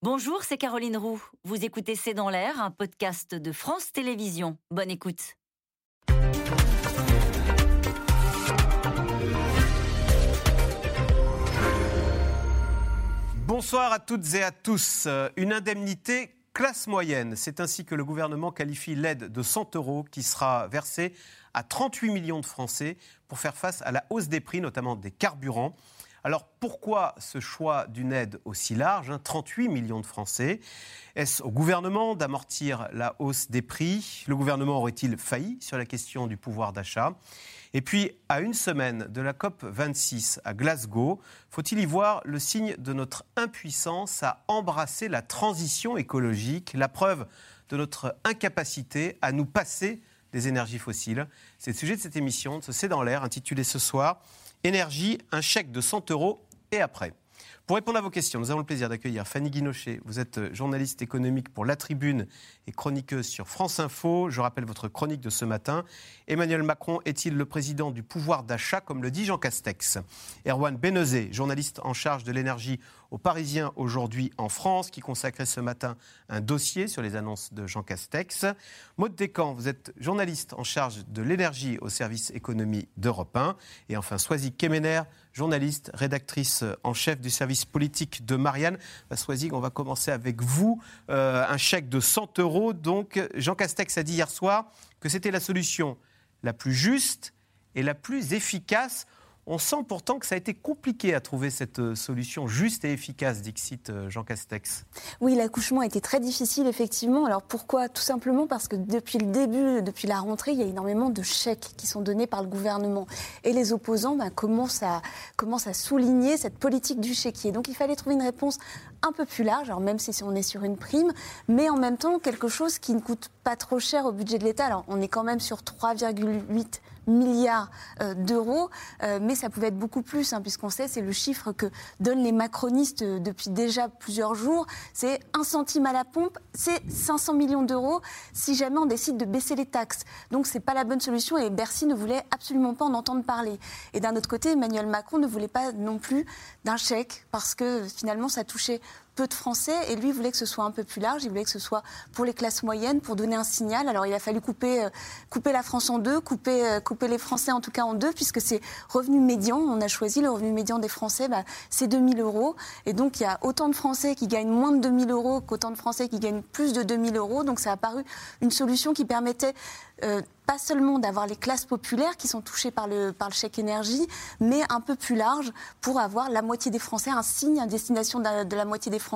Bonjour, c'est Caroline Roux. Vous écoutez C'est dans l'air, un podcast de France Télévisions. Bonne écoute. Bonsoir à toutes et à tous. Euh, Une indemnité classe moyenne, c'est ainsi que le gouvernement qualifie l'aide de 100 euros qui sera versée à 38 millions de Français pour faire face à la hausse des prix, notamment des carburants. Alors pourquoi ce choix d'une aide aussi large, hein, 38 millions de Français? Est-ce au gouvernement d'amortir la hausse des prix? Le gouvernement aurait-il failli sur la question du pouvoir d'achat? Et puis, à une semaine de la COP 26 à Glasgow, faut-il y voir le signe de notre impuissance à embrasser la transition écologique, la preuve de notre incapacité à nous passer des énergies fossiles? C'est le sujet de cette émission, de ce C'est dans l'air, intitulée ce soir Énergie, un chèque de 100 euros et après. Pour répondre à vos questions, nous avons le plaisir d'accueillir Fanny Guinochet. Vous êtes journaliste économique pour La Tribune et chroniqueuse sur France Info. Je rappelle votre chronique de ce matin. Emmanuel Macron est-il le président du pouvoir d'achat, comme le dit Jean Castex? Erwan Benezet, journaliste en charge de l'énergie aux Parisiens aujourd'hui en France, qui consacrait ce matin un dossier sur les annonces de Jean Castex. Maud Descamps, vous êtes journaliste en charge de l'énergie au service économie d'Europe 1. Et enfin, Soisy Kemener, journaliste, rédactrice en chef du service politique de Marianne. Soisy, on va commencer avec vous. Euh, un chèque de 100 euros. Donc, Jean Castex a dit hier soir que c'était la solution la plus juste et la plus efficace. On sent pourtant que ça a été compliqué à trouver cette euh, solution juste et efficace, dixit euh, Jean Castex. Oui, l'accouchement a été très difficile, effectivement. Alors pourquoi? Tout simplement parce que depuis le début, depuis la rentrée, il y a énormément de chèques qui sont donnés par le gouvernement. Et les opposants ben, commencent, à, commencent à souligner cette politique du chéquier. Donc il fallait trouver une réponse un peu plus large, alors même si on est sur une prime, mais en même temps quelque chose qui ne coûte pas trop cher au budget de l'État. Alors on est quand même sur 3,8 milliards euh, d'euros, euh, mais ça pouvait être beaucoup plus, hein, puisqu'on sait, c'est le chiffre que donnent les macronistes euh, depuis déjà plusieurs jours. C'est un centime à la pompe, c'est 500 millions d'euros si jamais on décide de baisser les taxes. Donc c'est pas la bonne solution et Bercy ne voulait absolument pas en entendre parler. Et d'un autre côté, Emmanuel Macron ne voulait pas non plus d'un chèque parce que finalement ça touchait peu de Français et lui voulait que ce soit un peu plus large, il voulait que ce soit pour les classes moyennes, pour donner un signal. Alors il a fallu couper, euh, couper la France en deux, couper, euh, couper les Français en tout cas en deux, puisque c'est revenu médian, on a choisi le revenu médian des Français, bah, c'est 2000 euros. Et donc il y a autant de Français qui gagnent moins de 2000 euros qu'autant de Français qui gagnent plus de 2000 euros. Donc ça a paru une solution qui permettait euh, pas seulement d'avoir les classes populaires qui sont touchées par le, par le chèque énergie, mais un peu plus large pour avoir la moitié des Français, un signe à destination de la, de la moitié des Français,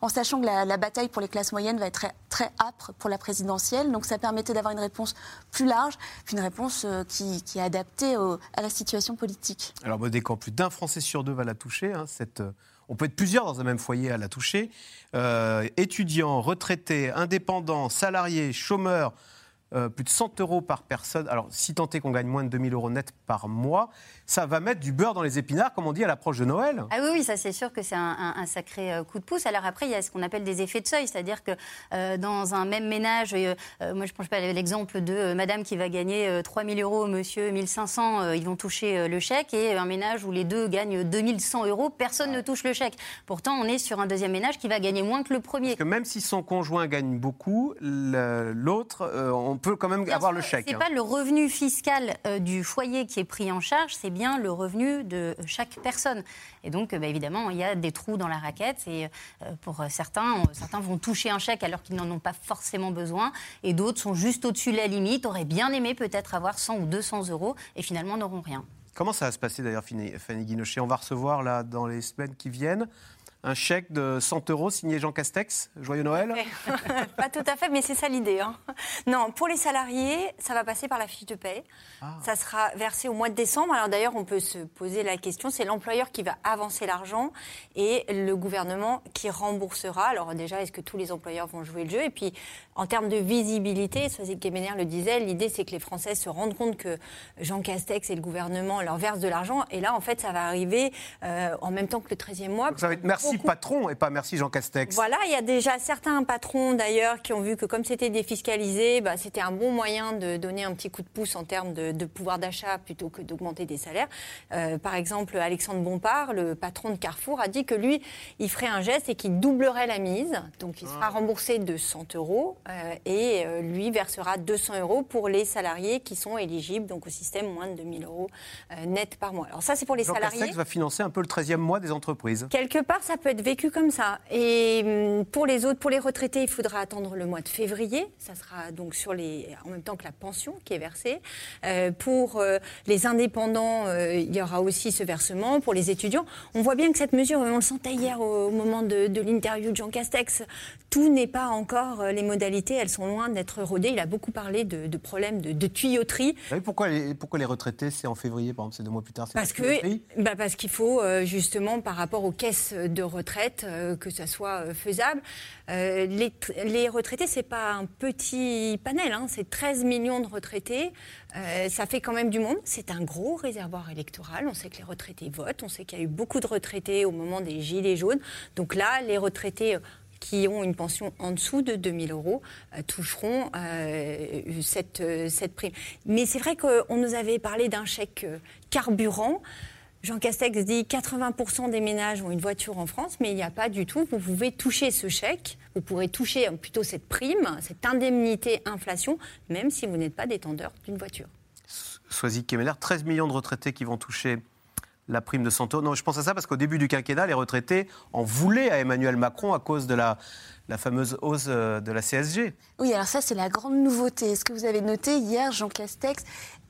en sachant que la, bataille pour les classes moyennes va être très, âpre pour la présidentielle. Donc ça permettait d'avoir une réponse plus large, puis une réponse euh, qui, est adaptée à la situation politique. Alors, quand plus d'un Français sur deux va la toucher, hein, cette on peut être plusieurs dans un même foyer à la toucher. Euh, étudiants, retraités, indépendants, salariés, chômeurs, euh, plus de 100 euros par personne. Alors, si tant est qu'on gagne moins de 2000 euros net par mois, ça va mettre du beurre dans les épinards, comme on dit à l'approche de Noël. Ah oui, oui, ça c'est sûr que c'est un, un, un, sacré euh, coup de pouce. Alors après, il y a ce qu'on appelle des effets de seuil, c'est-à-dire que euh, dans un même ménage, euh, moi je pense pas l'exemple de madame qui va gagner 3000 euros, monsieur 1500, ils vont toucher le chèque, et un ménage où les deux gagnent 2100 euros, personne ne touche le chèque. Pourtant, on est sur un deuxième ménage qui va gagner moins que le premier. Parce que même si son conjoint gagne beaucoup, l'autre, on peut quand même bien avoir sûr, le chèque. C'est hein. pas le revenu fiscal euh, du foyer qui est pris en charge, c'est bien le revenu de chaque personne. Et donc, bah, évidemment, il y a des trous dans la raquette. Et euh, pour certains, certains vont toucher un chèque alors qu'ils n'en ont pas forcément besoin. Et d'autres sont juste au-dessus de la limite, auraient bien aimé peut-être avoir 100 ou 200 euros et finalement n'auront rien. Comment ça va se passer d'ailleurs, Fanny Guinochet? On va recevoir là dans les semaines qui viennent un chèque de 100 euros signé Jean Castex. Joyeux Noël Pas tout à fait, mais c'est ça l'idée. Hein. Non, pour les salariés, ça va passer par la fiche de paie. Ah. Ça sera versé au mois de décembre. Alors d'ailleurs, on peut se poser la question, c'est l'employeur qui va avancer l'argent et le gouvernement qui remboursera. Alors déjà, est-ce que tous les employeurs vont jouer le jeu? Et puis, en termes de visibilité, Soisy Kemener le disait, l'idée c'est que les Français se rendent compte que Jean Castex et le gouvernement leur versent de l'argent. Et là, en fait, ça va arriver euh, en même temps que le 13e mois. Donc ça va être merci merci patron et pas merci Jean Castex. Voilà, il y a déjà certains patrons d'ailleurs qui ont vu que comme c'était défiscalisé, bah, c'était un bon moyen de donner un petit coup de pouce en termes de, pouvoir d'achat plutôt que d'augmenter des salaires. Euh, par exemple, Alexandre Bompard, le patron de Carrefour, a dit que lui, il ferait un geste et qu'il doublerait la mise. Donc il sera ah. remboursé de 100 euros euh, et euh, lui versera 200 euros pour les salariés qui sont éligibles donc au système moins de 2000 euros net par mois. Alors ça, c'est pour les Jean salariés. Castex va financer un peu le 13e mois des entreprises. Quelque part, ça peut être vécu comme ça. Et hum, pour les autres, pour les retraités, il faudra attendre le mois de février. Ça sera donc sur les, en même temps que la pension qui est versée. Euh, pour euh, les indépendants, euh, il y aura aussi ce versement. Pour les étudiants, on voit bien que cette mesure, on le sentait hier au, moment de, l'interview de Jean Castex, tout n'est pas encore, les modalités, elles sont loin d'être rodées. Il a beaucoup parlé de, problèmes de, tuyauterie. pourquoi, les, pourquoi les retraités, c'est en février, par exemple, c'est deux mois plus tard Parce que, bah parce qu'il faut justement, par rapport aux caisses de retraite, que ça soit faisable. les, les retraités, c'est pas un petit panel, hein, c'est 13 millions de retraités. Euh, ça fait quand même du monde. C'est un gros réservoir électoral. On sait que les retraités votent. On sait qu'il y a eu beaucoup de retraités au moment des Gilets jaunes. Donc là, les retraités qui ont une pension en dessous de 2000 euros euh, toucheront euh, cette, cette prime. Mais c'est vrai qu'on nous avait parlé d'un chèque carburant. Jean Castex dit 80% des ménages ont une voiture en France, mais il n'y a pas du tout. Vous pouvez toucher ce chèque, vous pourrez toucher plutôt cette prime, cette indemnité inflation, même si vous n'êtes pas détendeur d'une voiture. Soisy Kemeler, 13 millions de retraités qui vont toucher la prime de 100 euros. Non, je pense à ça parce qu'au début du quinquennat, les retraités en voulaient à Emmanuel Macron à cause de la, la fameuse hausse euh, de la CSG. Oui, alors ça, c'est la grande nouveauté. Est-ce que vous avez noté hier, Jean Castex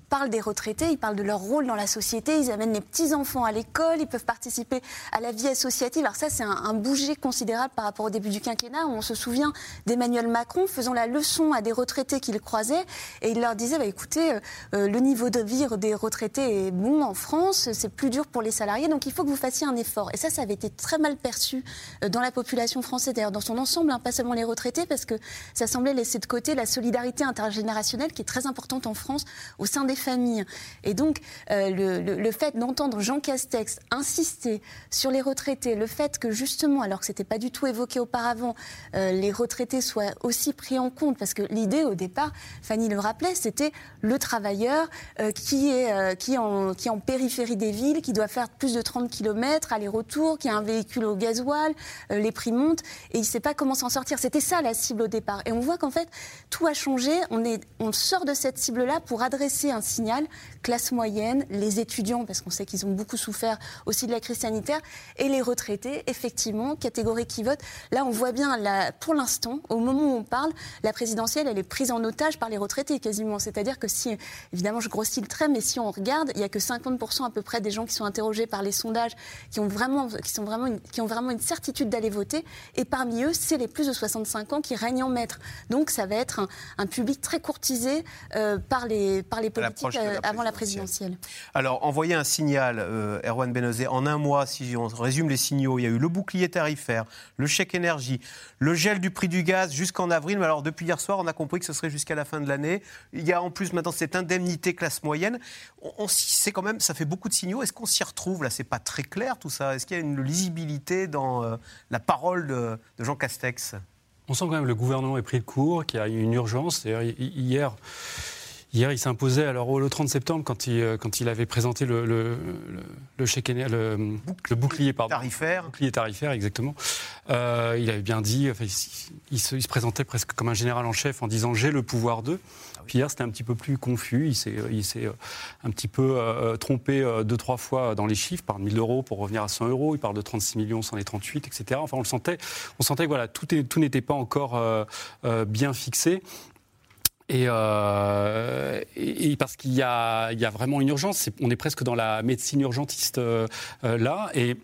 parlent des retraités, ils parlent de leur rôle dans la société, ils amènent les petits-enfants à l'école, ils peuvent participer à la vie associative. Alors ça, c'est un, un, bouger considérable par rapport au début du quinquennat, où on se souvient d'Emmanuel Macron faisant la leçon à des retraités qu'il croisait, et il leur disait, bah, écoutez, euh, euh, le niveau de vie des retraités est bon en France, c'est plus dur pour les salariés, donc il faut que vous fassiez un effort. Et ça, ça avait été très mal perçu euh, dans la population française, d'ailleurs dans son ensemble, hein, pas seulement les retraités, parce que ça semblait laisser de côté la solidarité intergénérationnelle qui est très importante en France au sein des familles. Et donc, euh, le, fait d'entendre Jean Castex insister sur les retraités, le fait que justement, alors que ce n'était pas du tout évoqué auparavant, euh, les retraités soient aussi pris en compte, parce que l'idée au départ, Fanny le rappelait, c'était le travailleur euh, qui, est, qui, en, qui en périphérie des villes, qui doit faire plus de 30 km aller-retour, qui a un véhicule au gasoil, les prix montent, et il ne sait pas comment s'en sortir. C'était ça la cible au départ. Et on voit qu'en fait, tout a changé. On, est, on sort de cette cible-là pour adresser un signal, classe moyenne, les étudiants, parce qu'on sait qu'ils ont beaucoup souffert aussi de la crise sanitaire, et les retraités, effectivement, catégorie qui vote. Là, on voit bien, pour l'instant, au moment où on parle, la présidentielle, elle est prise en otage par les retraités quasiment. C'est-à-dire que si, évidemment, je grossis le trait, mais si on regarde, il n'y a que 50% à peu près des gens qui sont interrogés par les sondages qui ont vraiment, qui sont vraiment, une, qui ont vraiment une certitude d'aller voter. Et parmi eux, c'est les plus de 65 ans qui règnent en maître. Donc, ça va être un, public très courtisé euh, par les, par les politiques euh, avant la présidentielle. Alors, envoyer un signal, euh, Erwan Benozé, en un mois, si on résume les signaux, il y a eu le bouclier tarifaire, le chèque énergie, le gel du prix du gaz jusqu'en avril. Mais alors, depuis hier soir, on a compris que ce serait jusqu'à la fin de l'année. Il y a en plus maintenant cette indemnité classe moyenne. On, c'est quand même, ça fait beaucoup de signaux. Est-ce qu'on s'y retrouve? Là C'est pas très clair tout ça. Est-ce qu'il y a une lisibilité dans euh, la parole de, de Jean Castex? On sent quand même que le gouvernement est pris de court, qu'il y a une urgence. Hier, Hier, il s'imposait, alors le 30 septembre, quand il, euh, quand il avait présenté le, le, le, chèque, le, bouclier, pardon, tarifaire. Bouclier tarifaire, exactement. Euh, il avait bien dit, enfin, il, se, il, se, présentait presque comme un général en chef en disant j'ai le pouvoir d'eux. Ah Puis hier, c'était un petit peu plus confus. Il s'est, il s'est euh, un petit peu trompé deux, trois fois dans les chiffres. Il parle de 1000 euros pour revenir à 100 euros. Il parle de 36 millions, 138, etc. Enfin, on le sentait. On sentait que voilà, tout, est, tout n'était pas encore bien fixé. Euh, et, et, parce qu'il y y a vraiment une urgence, on est presque dans la médecine urgentiste euh, euh, là, et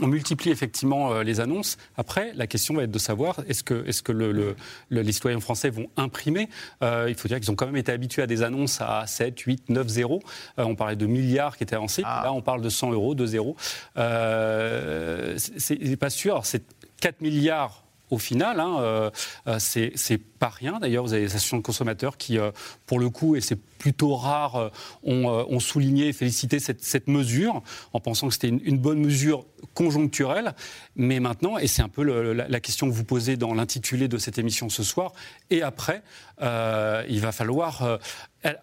on multiplie effectivement les annonces. Après, la question va être de savoir est-ce que, est-ce que le, les citoyens français vont imprimer Il faut dire qu'ils ont quand même été habitués à des annonces à 7, 8, 9 0. on parlait de milliards qui étaient avancés. Ah. Là, on parle de 100 euros, 2 zéros. c'est, pas sûr. c'est 4 milliards au final. Hein, c'est pas rien. D'ailleurs, vous avez les associations de consommateurs qui, euh, pour le coup, et c'est plutôt rare, euh, ont, souligné et félicité cette, mesure en pensant que c'était une, bonne mesure conjoncturelle. Mais maintenant, et c'est un peu la, question que vous posez dans l'intitulé de cette émission ce soir, et après, il va falloir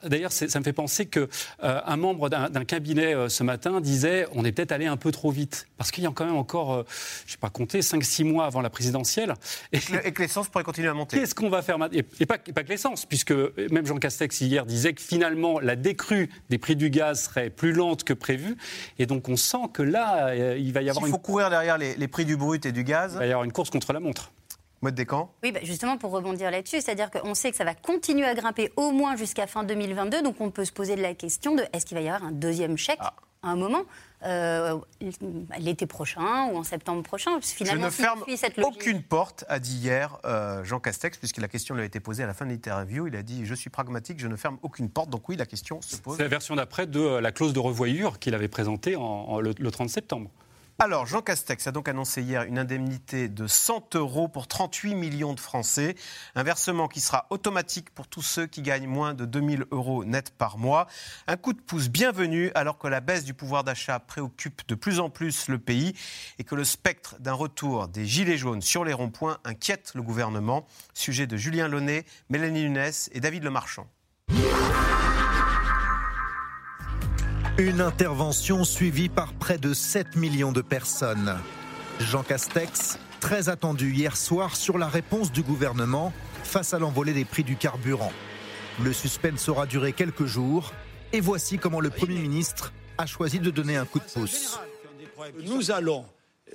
D'ailleurs, ça me fait penser qu'un euh, membre d'un cabinet euh, ce matin disait on est peut-être allé un peu trop vite. Parce qu'il y a quand même encore, euh, je ne sais pas compter, 5-6 mois avant la présidentielle. Et, que l'essence pourrait continuer à monter. Qu'est-ce qu'on va faire maintenant et, pas, pas, que l'essence, puisque même Jean Castex hier disait que finalement la décrue des prix du gaz serait plus lente que prévu. Et donc on sent que là, il va y avoir. Il faut courir derrière les, les prix du brut et du gaz. Il va y avoir une course contre la montre. Mode Descamps Oui, bah, justement pour rebondir là-dessus, c'est-à-dire qu'on sait que ça va continuer à grimper au moins jusqu'à fin 2022, donc on peut se poser la question de est-ce qu'il va y avoir un deuxième chèque ah. À un moment euh, l'été prochain ou en septembre prochain. Finalement, Je ne ferme aucune porte, a dit hier euh, Jean Castex, puisque la question lui a été posée à la fin de l'interview. Il a dit Je suis pragmatique, je ne ferme aucune porte. Donc, oui, la question se pose. C'est la version d'après de la clause de revoyure qu'il avait présentée en, le 30 septembre. Alors, Jean Castex a donc annoncé hier une indemnité de 100 euros pour 38 millions de Français. Un versement qui sera automatique pour tous ceux qui gagnent moins de 2000 euros net par mois. Un coup de pouce bienvenu alors que la baisse du pouvoir d'achat préoccupe de plus en plus le pays et que le spectre d'un retour des gilets jaunes sur les ronds-points inquiète le gouvernement. Sujet de Julien Launay, Mélanie Nunes et David Lemarchand. Une intervention suivie par près de 7 millions de personnes. Jean Castex, très attendu hier soir sur la réponse du gouvernement face à l'envolée des prix du carburant. Le suspense aura duré quelques jours et voici comment le Premier ministre a choisi de donner un coup de pouce. Nous allons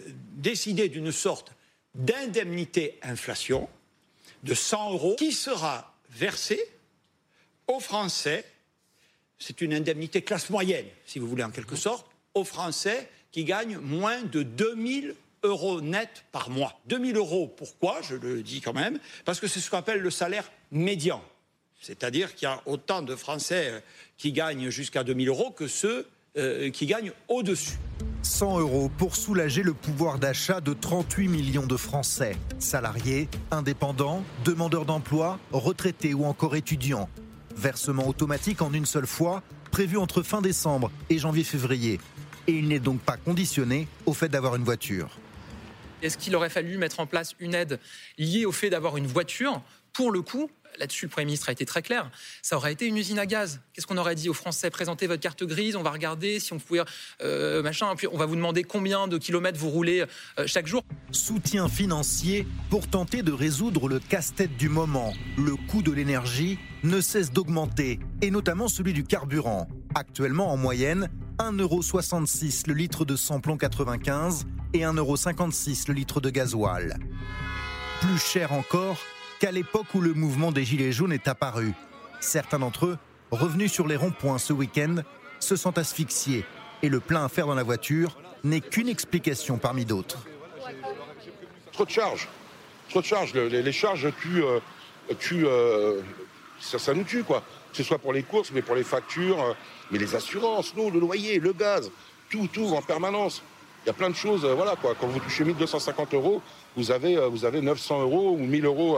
décider d'une sorte d'indemnité inflation de 100 euros qui sera versée aux Français c'est une indemnité classe moyenne, si vous voulez, en quelque sorte, aux Français qui gagnent moins de 2000 euros net par mois. 2000 euros, pourquoi? Je le dis quand même, parce que c'est ce qu'on appelle le salaire médian. C'est-à-dire qu'il y a autant de Français euh, qui gagnent jusqu'à 2000 euros que ceux euh, qui gagnent au-dessus. 100 euros pour soulager le pouvoir d'achat de 38 millions de Français, salariés, indépendants, demandeurs d'emploi, retraités ou encore étudiants. Versement automatique en une seule fois, prévu entre fin décembre et janvier-février. Et il n'est donc pas conditionné au fait d'avoir une voiture. Est-ce qu'il aurait fallu mettre en place une aide liée au fait d'avoir une voiture? Pour le coup, là-dessus, le Premier ministre a été très clair. Ça aurait été une usine à gaz. Qu'est-ce qu'on aurait dit aux Français? Présentez votre carte grise, on va regarder si on pouvait. Euh, machin, puis on va vous demander combien de kilomètres vous roulez euh, chaque jour. Soutien financier pour tenter de résoudre le casse-tête du moment. Le coût de l'énergie ne cesse d'augmenter, et notamment celui du carburant. Actuellement, en moyenne, 1,66€ le litre de samplon 95 et 1,56€ le litre de gasoil. Plus cher encore, qu'à l'époque où le mouvement des Gilets jaunes est apparu. Certains d'entre eux, revenus sur les ronds-points ce week-end, se sentent asphyxiés et le plein à faire dans la voiture n'est qu'une explication parmi d'autres. Trop de charges. Trop de charges. Les, charges tuent. Euh, euh, ça, nous tue, quoi. Que ce soit pour les courses, mais pour les factures, euh, mais les assurances, nous, le loyer, le gaz, tout, tout en permanence. Il y a plein de choses, voilà quoi. Quand vous touchez 1250 euros, vous avez, vous avez 900 euros ou 1000 euros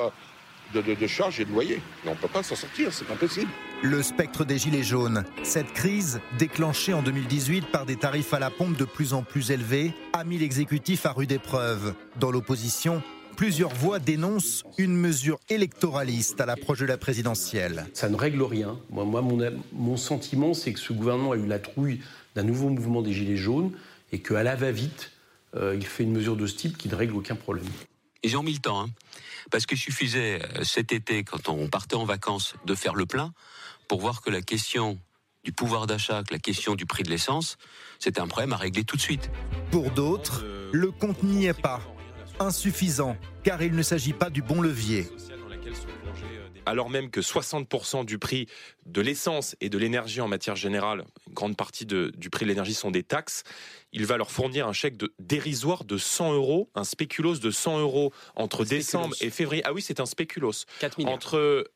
de, de, charges et de loyer. on ne peut pas s'en sortir, c'est impossible. Le spectre des Gilets jaunes. Cette crise, déclenchée en 2018 par des tarifs à la pompe de plus en plus élevés, a mis l'exécutif à rude épreuve. Dans l'opposition, plusieurs voix dénoncent une mesure électoraliste à l'approche de la présidentielle. Ça ne règle rien. Moi, moi mon, mon sentiment, c'est que ce gouvernement a eu la trouille d'un nouveau mouvement des Gilets jaunes et qu'à la va-vite, euh, il fait une mesure de ce type qui ne règle aucun problème. Ils ont mis le temps. Hein. Parce qu'il suffisait euh, cet été, quand on partait en vacances, de faire le plein pour voir que la question du pouvoir d'achat, la question du prix de l'essence, c'était un problème à régler tout de suite. Pour d'autres, le compte n'y est pas. Insuffisant, car il ne s'agit pas du bon levier alors même que 60% du prix de l'essence et de l'énergie en matière générale, une grande partie du prix de l'énergie sont des taxes, il va leur fournir un chèque de, dérisoire de 100 euros, un spéculos de 100 euros entre décembre et février. Ah oui, c'est un spéculos. 4 milliards. Entre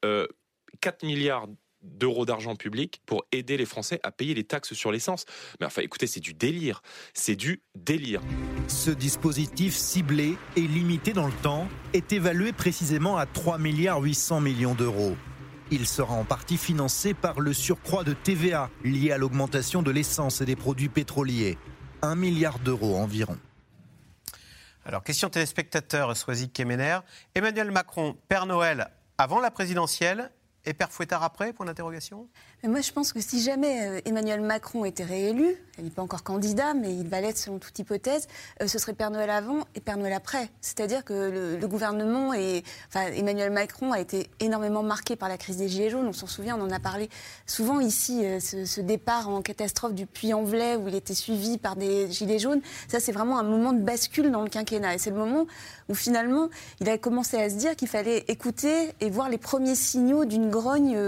4 euh, milliards d'euros d'argent public pour aider les Français à payer les taxes sur l'essence. Mais enfin, écoutez, c'est du délire. C'est du délire. Ce dispositif ciblé et limité dans le temps est évalué précisément à 3 milliards 800 millions d'euros. Il sera en partie financé par le surcroît de TVA lié à l'augmentation de l'essence et des produits pétroliers. 1 milliard d'euros environ. Alors, question téléspectateur, Soisy Kemener. Emmanuel Macron, Père Noël avant la présidentielle et Père Fouettard après Point d'interrogation? Mais moi, je pense que si jamais euh, Emmanuel Macron était réélu, il n'est pas encore candidat, mais il va l'être selon toute hypothèse, euh, ce serait Père Noël avant et Père Noël après. C'est-à-dire que le, gouvernement et enfin, Emmanuel Macron a été énormément marqué par la crise des Gilets jaunes. On s'en souvient, on en a parlé souvent ici, euh, ce, départ en catastrophe du Puy-en-Velay où il était suivi par des Gilets jaunes. Ça, c'est vraiment un moment de bascule dans le quinquennat. Et c'est le moment où finalement, il a commencé à se dire qu'il fallait écouter et voir les premiers signaux d'une grogne,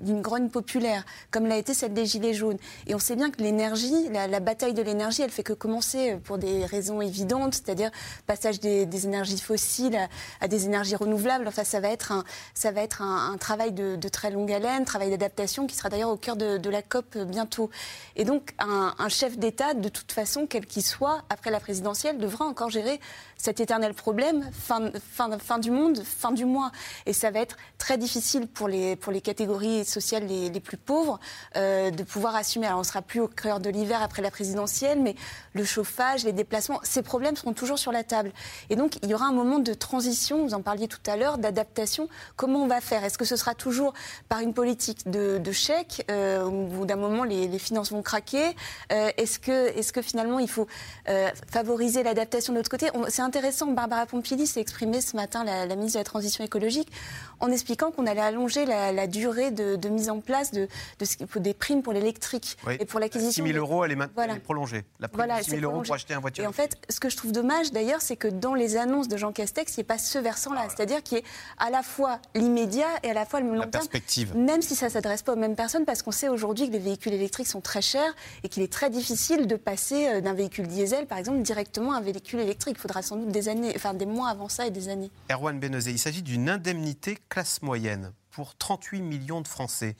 d'une grogne populaire comme l'a été celle des Gilets jaunes. Et on sait bien que l'énergie, la, bataille de l'énergie, elle fait que commencer pour des raisons évidentes, c'est-à-dire passage des, énergies fossiles à, des énergies renouvelables. Enfin, ça va être un, ça va être un, travail de, très longue haleine, travail d'adaptation qui sera d'ailleurs au cœur de, la COP bientôt. Et donc, un chef d'État, de toute façon, quel qu'il soit, après la présidentielle, devra encore gérer cet éternel problème, fin, fin, fin, du monde, fin du mois. Et ça va être très difficile pour les, pour les catégories sociales les, les plus pauvres euh, de pouvoir assumer. Alors on ne sera plus au cœur de l'hiver après la présidentielle, mais le chauffage, les déplacements, ces problèmes seront toujours sur la table. Et donc il y aura un moment de transition, vous en parliez tout à l'heure, d'adaptation. Comment on va faire? Est-ce que ce sera toujours par une politique de, de chèque euh, Au bout d'un moment, les, les, finances vont craquer? Euh, Est-ce que, est que finalement il faut euh, favoriser l'adaptation de l'autre côté? Intéressant, Barbara Pompili s'est exprimée ce matin, la, ministre de la Transition écologique, en expliquant qu'on allait allonger la, durée de, mise en place de, de, des primes pour l'électrique et pour l'acquisition. 6 000 euros, elle est, maintenant, prolongée. La prime de 6 000 euros pour acheter un voiture. Et en fait, ce que je trouve dommage d'ailleurs, c'est que dans les annonces de Jean Castex, il n'y ait pas ce versant-là. Ah C'est-à-dire qu'il y ait à la fois l'immédiat et à la fois le long terme. Même si ça ne s'adresse pas aux mêmes personnes, parce qu'on sait aujourd'hui que les véhicules électriques sont très chers et qu'il est très difficile de passer euh, d'un véhicule diesel, par exemple, directement à un véhicule électrique. Il faudra sans doute des années, enfin des mois avant ça et des années. Erwan Benezé, il s'agit d'une indemnité classe moyenne pour 38 millions de Français.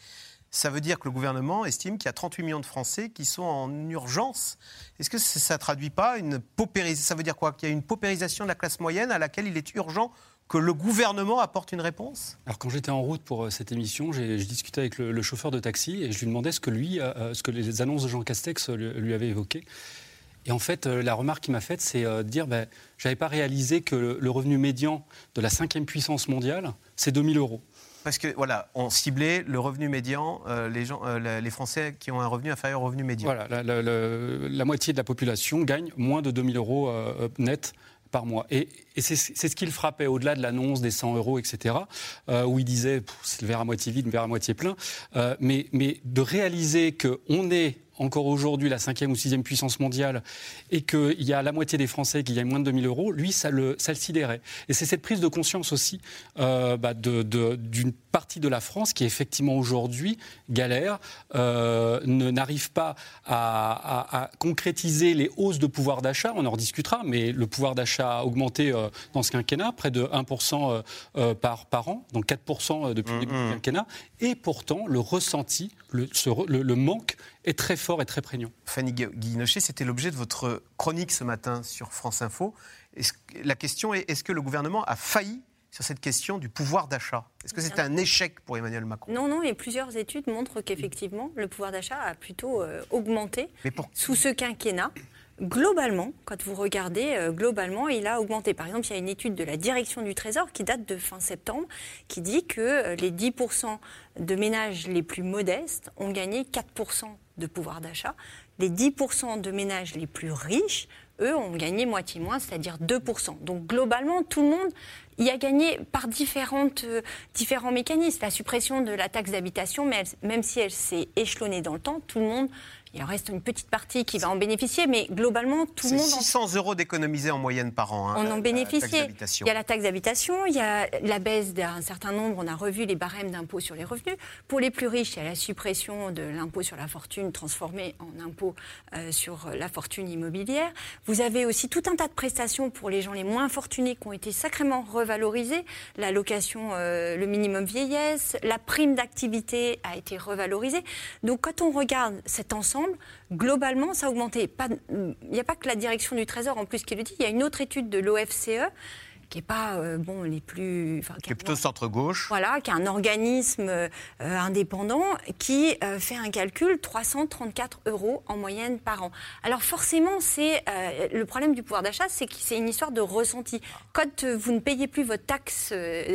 Ça veut dire que le gouvernement estime qu'il y a 38 millions de Français qui sont en urgence. Est-ce que ça ne traduit pas une paupérisation Ça veut dire quoi? Qu'il y a une paupérisation de la classe moyenne à laquelle il est urgent que le gouvernement apporte une réponse? Alors quand j'étais en route pour euh, cette émission, j'ai discuté avec le, chauffeur de taxi et je lui demandais ce que lui, euh, euh, ce que les annonces de Jean Castex lui, avaient évoqué. Et en fait, la remarque qu'il m'a faite, c'est de dire, ben, j'avais pas réalisé que le, revenu médian de la cinquième puissance mondiale, c'est 2000 euros. Parce que voilà, on ciblait le revenu médian, euh, les, gens, euh, les Français qui ont un revenu inférieur au revenu médian. Voilà, la, moitié de la population gagne moins de 2000 euros euh, net par mois. Et, c'est ce qui le frappait, au-delà de l'annonce des 100 euros, etc., où il disait c'est le verre à moitié vide, le verre à moitié plein. mais, mais de réaliser qu'on est encore aujourd'hui la cinquième ou sixième puissance mondiale et qu'il y a la moitié des Français qui gagnent moins de 2000 euros, lui, ça le, ça le sidérait. Et c'est cette prise de conscience aussi euh, bah, d'une partie de la France qui, effectivement, aujourd'hui, galère, euh, n'arrive pas à, concrétiser les hausses de pouvoir d'achat. On en rediscutera, mais le pouvoir d'achat a augmenté euh, dans ce quinquennat, près de 1% euh, par, par an, donc 4% depuis le début du mmh, mmh. quinquennat. Et pourtant, le ressenti, le, le manque est très fort et très prégnant. Fanny Guinochet, c'était l'objet de votre chronique ce matin sur France Info. la question est est-ce que le gouvernement a failli sur cette question du pouvoir d'achat? Est-ce que c'est un échec pour Emmanuel Macron? Non, non, et plusieurs études montrent qu'effectivement, le pouvoir d'achat a plutôt euh, augmenté sous ce quinquennat globalement, quand vous regardez, euh, globalement, il a augmenté. Par exemple, il y a une étude de la direction du Trésor qui date de fin septembre, qui dit que euh, les 10% de ménages les plus modestes ont gagné 4% de pouvoir d'achat. Les 10% de ménages les plus riches, eux, ont gagné moitié moins, c'est-à-dire 2%. Donc globalement, tout le monde y a gagné par différentes, euh, différents mécanismes. La suppression de la taxe d'habitation, même si elle s'est échelonnée dans le temps, tout le monde Il en reste une petite partie qui va en bénéficier, mais globalement, tout le monde en 600 euros d'économisés en moyenne par an. hein, on en bénéficie. Il y a la taxe d'habitation, il y a la baisse d'un certain nombre, on a revu les barèmes d'impôt sur les revenus. Pour les plus riches, il y a la suppression de l'impôt sur la fortune transformé en impôt euh, sur la fortune immobilière. Vous avez aussi tout un tas de prestations pour les gens les moins fortunés qui ont été sacrément revalorisées. La location, euh, le minimum vieillesse, la prime d'activité a été revalorisée. Donc quand on regarde cet ensemble, globalement, ça a augmenté. Il n'y a pas que la direction du Trésor en plus qui le dit, il y a une autre étude de l'OFCE qui n'est pas euh, bon les plus enfin, Qui est plutôt centre-gauche. voilà, qui est un organisme euh, indépendant qui euh, fait un calcul 334 euros en moyenne par an. Alors forcément, c'est le problème du pouvoir d'achat, c'est que c'est une histoire de ressenti. Quand vous ne payez plus votre taxe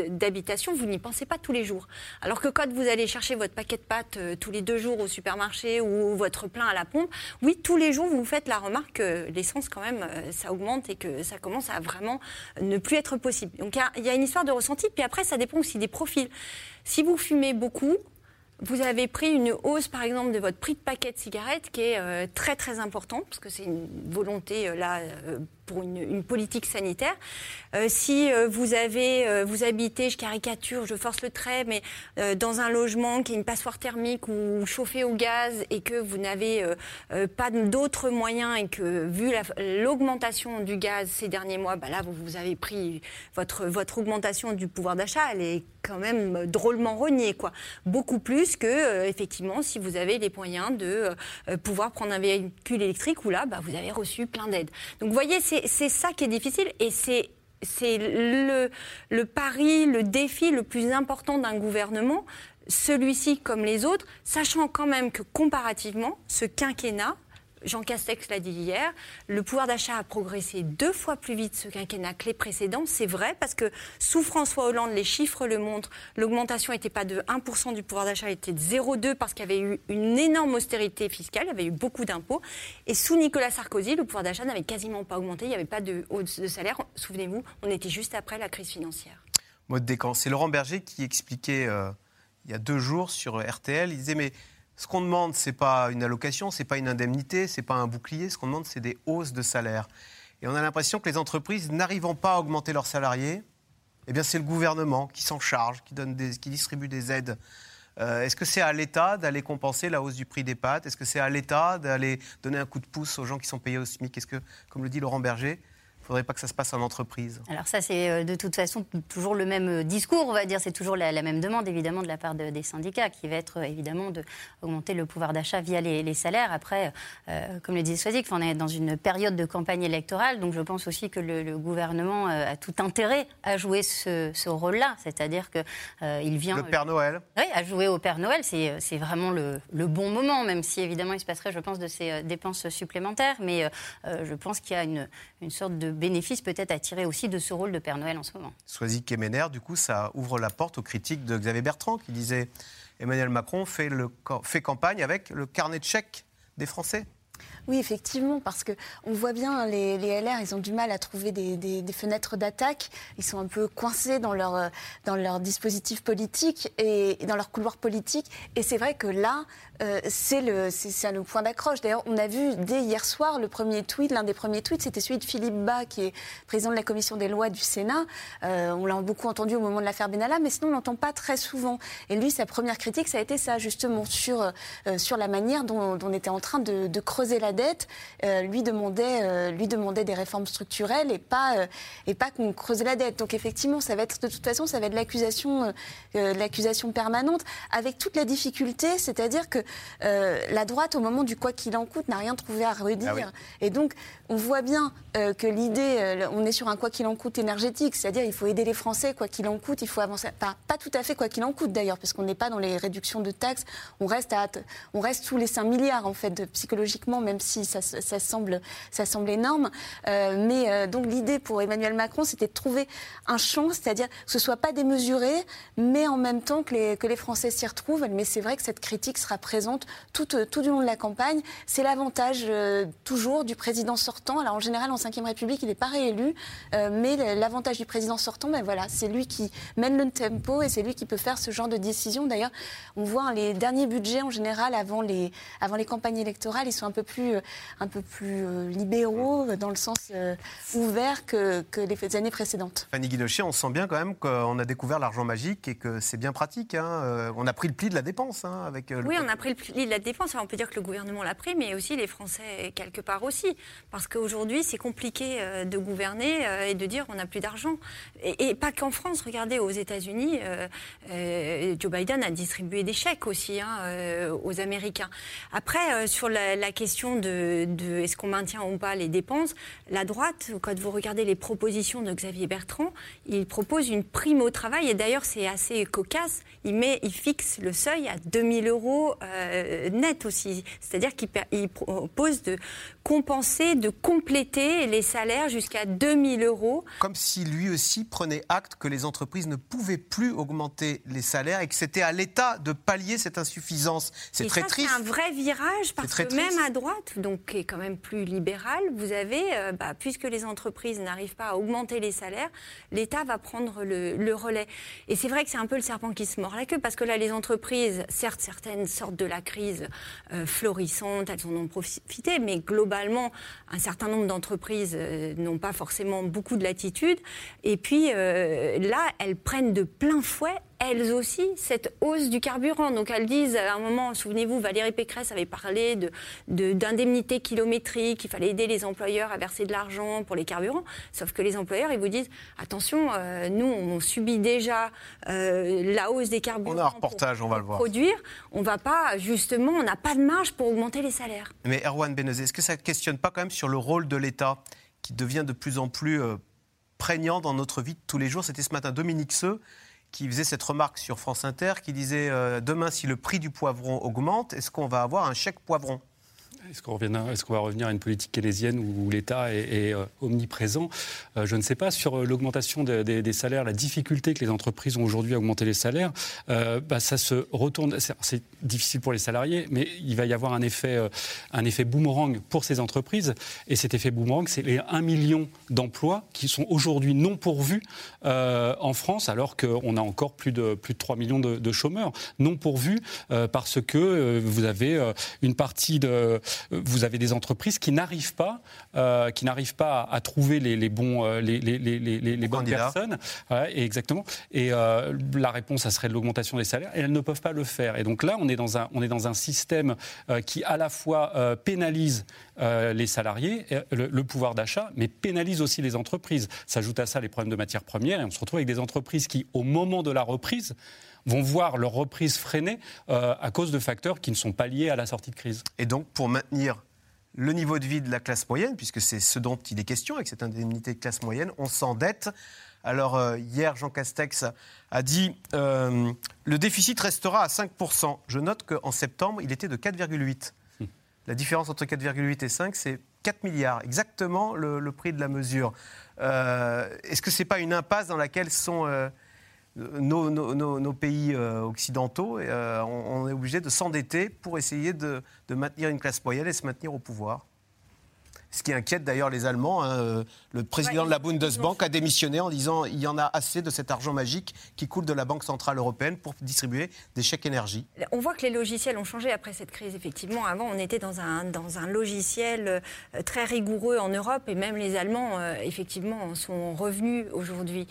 d'habitation, vous n'y pensez pas tous les jours. Alors que quand vous allez chercher votre paquet de pâtes tous les deux jours au supermarché ou votre plein à la pompe, oui, tous les jours, vous faites la remarque que l'essence, quand même, ça augmente et que ça commence à vraiment ne plus être possible. Donc il y a- une histoire de ressenti, puis après, ça dépend aussi des profils. Si vous fumez beaucoup, vous avez pris une hausse, par exemple, de votre prix de paquet de cigarettes qui est euh, très très important, parce que c'est une volonté euh, là euh, pour une, politique sanitaire. Euh, si euh, vous avez, euh, vous habitez, je caricature, je force le trait, mais dans un logement qui est une passoire thermique ou chauffé au gaz et que vous n'avez pas d'autres moyens et que vu la- l'augmentation du gaz ces derniers mois, bah là vous, vous avez pris votre, votre augmentation du pouvoir d'achat, elle est quand même drôlement rognée, quoi. Beaucoup plus que effectivement si vous avez les moyens de pouvoir prendre un véhicule électrique où là, bah, vous avez reçu plein d'aides. Donc vous voyez, c'est c'est ça qui est difficile et c'est c'est le, le pari, le défi le plus important d'un gouvernement, celui-ci comme les autres, sachant quand même que comparativement, ce quinquennat, Jean Castex l'a dit hier, le pouvoir d'achat a progressé deux fois plus vite ce quinquennat que les précédents. C'est vrai parce que sous François Hollande, les chiffres le montrent, l'augmentation n'était pas de 1% du pouvoir d'achat, elle était de 0,2 parce qu'il y avait eu une énorme austérité fiscale, il y avait eu beaucoup d'impôts. Et sous Nicolas Sarkozy, le pouvoir d'achat n'avait quasiment pas augmenté, il n'y avait pas de hausse de salaire. Souvenez-vous, on était juste après la crise financière. Mode décan. C'est Laurent Berger qui expliquait euh, il y a deux jours sur RTL. Il disait mais ce qu'on demande c'est pas une allocation, c'est pas une indemnité, c'est pas un bouclier. Ce qu'on demande c'est des hausses de salaire. Et on a l'impression que les entreprises n'arrivant pas à augmenter leurs salariés, eh bien c'est le gouvernement qui s'en charge, qui donne qui distribue des aides. Euh, Est-ce que c'est à l'État d'aller compenser la hausse du prix des pâtes? Est-ce que c'est à l'État d'aller donner un coup de pouce aux gens qui sont payés au SMIC? Est-ce que, comme le dit Laurent Berger, ne faudrait pas que ça se passe en entreprise Alors ça, c'est euh, de toute façon toujours le même euh, discours, on va dire. C'est toujours la, la même demande, évidemment, de la part de- des syndicats, qui va être euh, évidemment d'augmenter le pouvoir d'achat via les, les salaires. Après, euh, comme le disait Swazik, on est dans une période de campagne électorale, donc je pense aussi que le, le gouvernement a tout intérêt à jouer ce, ce rôle-là, c'est-à-dire que euh, il vient. Le Père Noël Oui, à jouer au Père Noël, c'est vraiment le, le bon moment, même si évidemment il se passerait, je pense, de ces dépenses supplémentaires. Mais euh, je pense qu'il y a une, une sorte de bénéfice peut-être à tirer aussi de ce rôle de Père Noël en ce moment. Soisy Kemener, du coup, ça ouvre la porte aux critiques de Xavier Bertrand qui disait Emmanuel Macron fait, campagne avec le carnet de chèques des Français. Oui, effectivement, parce que on voit bien les, les LR, ils ont du mal à trouver des, fenêtres d'attaque. Ils sont un peu coincés dans leur euh, dans leur dispositif politique et, dans leur couloir politique. Et c'est vrai que là, euh, c'est le c'est le point d'accroche. D'ailleurs, on a vu dès hier soir le premier tweet, l'un des premiers tweets, c'était celui de Philippe Bas, qui est président de la commission des lois du Sénat. Euh, on l'a beaucoup entendu au moment de l'affaire Benalla, mais sinon on l'entend pas très souvent. Et lui, sa première critique, ça a été ça, justement, sur, sur la manière dont, dont on était en train de, de creuser la dette. Euh, lui, demandait, euh, lui demandait des réformes structurelles et pas, euh, et pas qu'on creuse la dette. Donc effectivement, ça va être, de toute façon, ça va être l'accusation, l'accusation permanente, avec toute la difficulté, c'est-à-dire que la droite, au moment du quoi qu'il en coûte, n'a rien trouvé à redire. Ah oui. Et donc, on voit bien euh, que l'idée, euh, on est sur un quoi qu'il en coûte énergétique, c'est-à-dire il faut aider les Français, quoi qu'il en coûte, il faut avancer. Enfin, pas tout à fait quoi qu'il en coûte d'ailleurs, parce qu'on n'est pas dans les réductions de taxes, on reste, à, on reste sous les 5 milliards en fait, psychologiquement, même si ça, ça semble, ça semble énorme. Euh, mais donc l'idée pour Emmanuel Macron, c'était de trouver un champ, c'est-à-dire que ce soit pas démesuré, mais en même temps que les, que les Français s'y retrouvent. Mais c'est vrai que cette critique sera présente tout, tout du long de la campagne. C'est l'avantage toujours du président sortant. Alors en général, en Ve République, il n'est pas réélu, euh, mais l'avantage du président sortant, ben voilà, c'est lui qui mène le tempo et c'est lui qui peut faire ce genre de décision. D'ailleurs, on voit hein, les derniers budgets en général avant les, avant les campagnes électorales, ils sont un peu plus, un peu plus libéraux dans le sens ouvert que, que les années précédentes. Fanny Guinocher, on sent bien quand même qu'on a découvert l'argent magique et que c'est bien pratique. Hein. Euh, on a pris le pli de la dépense hein, avec. Euh, oui, on a pris le pli de la dépense. on peut dire que le gouvernement l'a pris, mais aussi les Français quelque part aussi, parce qu'aujourd'hui c'est compliqué euh, de gouverner et de dire on n'a plus d'argent. Et, pas qu'en France. Regardez aux États-Unis, Joe Biden a distribué des chèques aussi hein, aux Américains. Après, sur la, question de, est-ce qu'on maintient ou pas les dépenses, la droite, quand vous regardez les propositions de Xavier Bertrand, il propose une prime au travail. Et d'ailleurs, c'est assez cocasse. Il, fixe le seuil à 2000 euros euh, net aussi. C'est-à-dire qu'il propose de compenser, de compléter les salaires jusqu'à 2000 euros. Comme si lui aussi prenait acte que les entreprises ne pouvaient plus augmenter les salaires et que c'était à l'État de pallier cette insuffisance. C'est très triste. C'est un vrai virage parce que même à droite, donc qui est quand même plus libéral, vous avez, euh, bah, puisque les entreprises n'arrivent pas à augmenter les salaires, l'État va prendre le, relais. Et c'est vrai que c'est un peu le serpent qui se mord la queue, parce que là, les entreprises, certes, certaines sortent de la crise euh, florissante, elles en ont profité, mais globalement, un certain nombre d'entreprises euh, n'ont pas forcément beaucoup de latitude. Et puis euh, là, elles prennent de plein fouet elles aussi cette hausse du carburant. Donc elles disent à un moment, souvenez-vous, Valérie Pécresse avait parlé d'indemnités de, kilométriques, qu'il fallait aider les employeurs à verser de l'argent pour les carburants. Sauf que les employeurs, ils vous disent, attention, euh, nous, on subit déjà euh, la hausse des carburants. On a un reportage, on va le voir. Produire, on va pas, justement, on n'a pas de marge pour augmenter les salaires. Mais Erwan Benezé, est-ce que ça ne questionne pas quand même sur le rôle de l'État qui devient de plus en plus euh, prégnant dans notre vie de tous les jours? C'était ce matin Dominique Seux qui faisait cette remarque sur France Inter, qui disait euh, Demain, si le prix du poivron augmente, est-ce qu'on va avoir un chèque poivron? Est-ce qu'on, va revenir à une politique keynésienne où l'État est, euh, omniprésent euh, Je ne sais pas. Sur euh, l'augmentation des salaires, la difficulté que les entreprises ont aujourd'hui à augmenter les salaires, bah, ça se retourne. C'est, difficile pour les salariés, mais il va y avoir un effet, un effet boomerang pour ces entreprises. Et cet effet boomerang, c'est les 1 million d'emplois qui sont aujourd'hui non pourvus en France, alors qu'on a encore plus de, plus de 3 millions de, de chômeurs non pourvus parce que vous avez une partie de vous avez des entreprises qui n'arrivent pas, euh, qui n'arrivent pas à, trouver les, bons, euh, les, les, bonnes personnes. exactement. Et euh, la réponse, ça serait de l'augmentation des salaires. Et elles ne peuvent pas le faire. Et donc là, on est dans un, on est dans un système qui à la fois pénalise les salariés, le, le pouvoir d'achat, mais pénalise aussi les entreprises. S'ajoute à ça les problèmes de matières premières. Et on se retrouve avec des entreprises qui, au moment de la reprise, vont voir leur reprise freinée euh, à cause de facteurs qui ne sont pas liés à la sortie de crise. Et donc, pour maintenir le niveau de vie de la classe moyenne, puisque c'est ce dont il est question avec cette indemnité de classe moyenne, on s'endette. Alors euh, hier, Jean Castex a dit euh, le déficit restera à 5%. Je note qu'en septembre, il était de 4,8. Hmm. La différence entre 4,8 et 5, c'est 4 milliards, exactement le, prix de la mesure. Est-ce que ce n'est pas une impasse dans laquelle sont nos, pays euh, occidentaux, euh, on, est obligé de s'endetter pour essayer de, de maintenir une classe moyenne et se maintenir au pouvoir ce qui inquiète d'ailleurs les Allemands. Hein, euh, le président de la Bundesbank a démissionné en disant il y en a assez de cet argent magique qui coule de la Banque Centrale Européenne pour distribuer des chèques énergie. On voit que les logiciels ont changé après cette crise, effectivement. Avant, on était dans un, dans un logiciel euh, très rigoureux en Europe et même les Allemands, euh, effectivement, sont revenus aujourd'hui.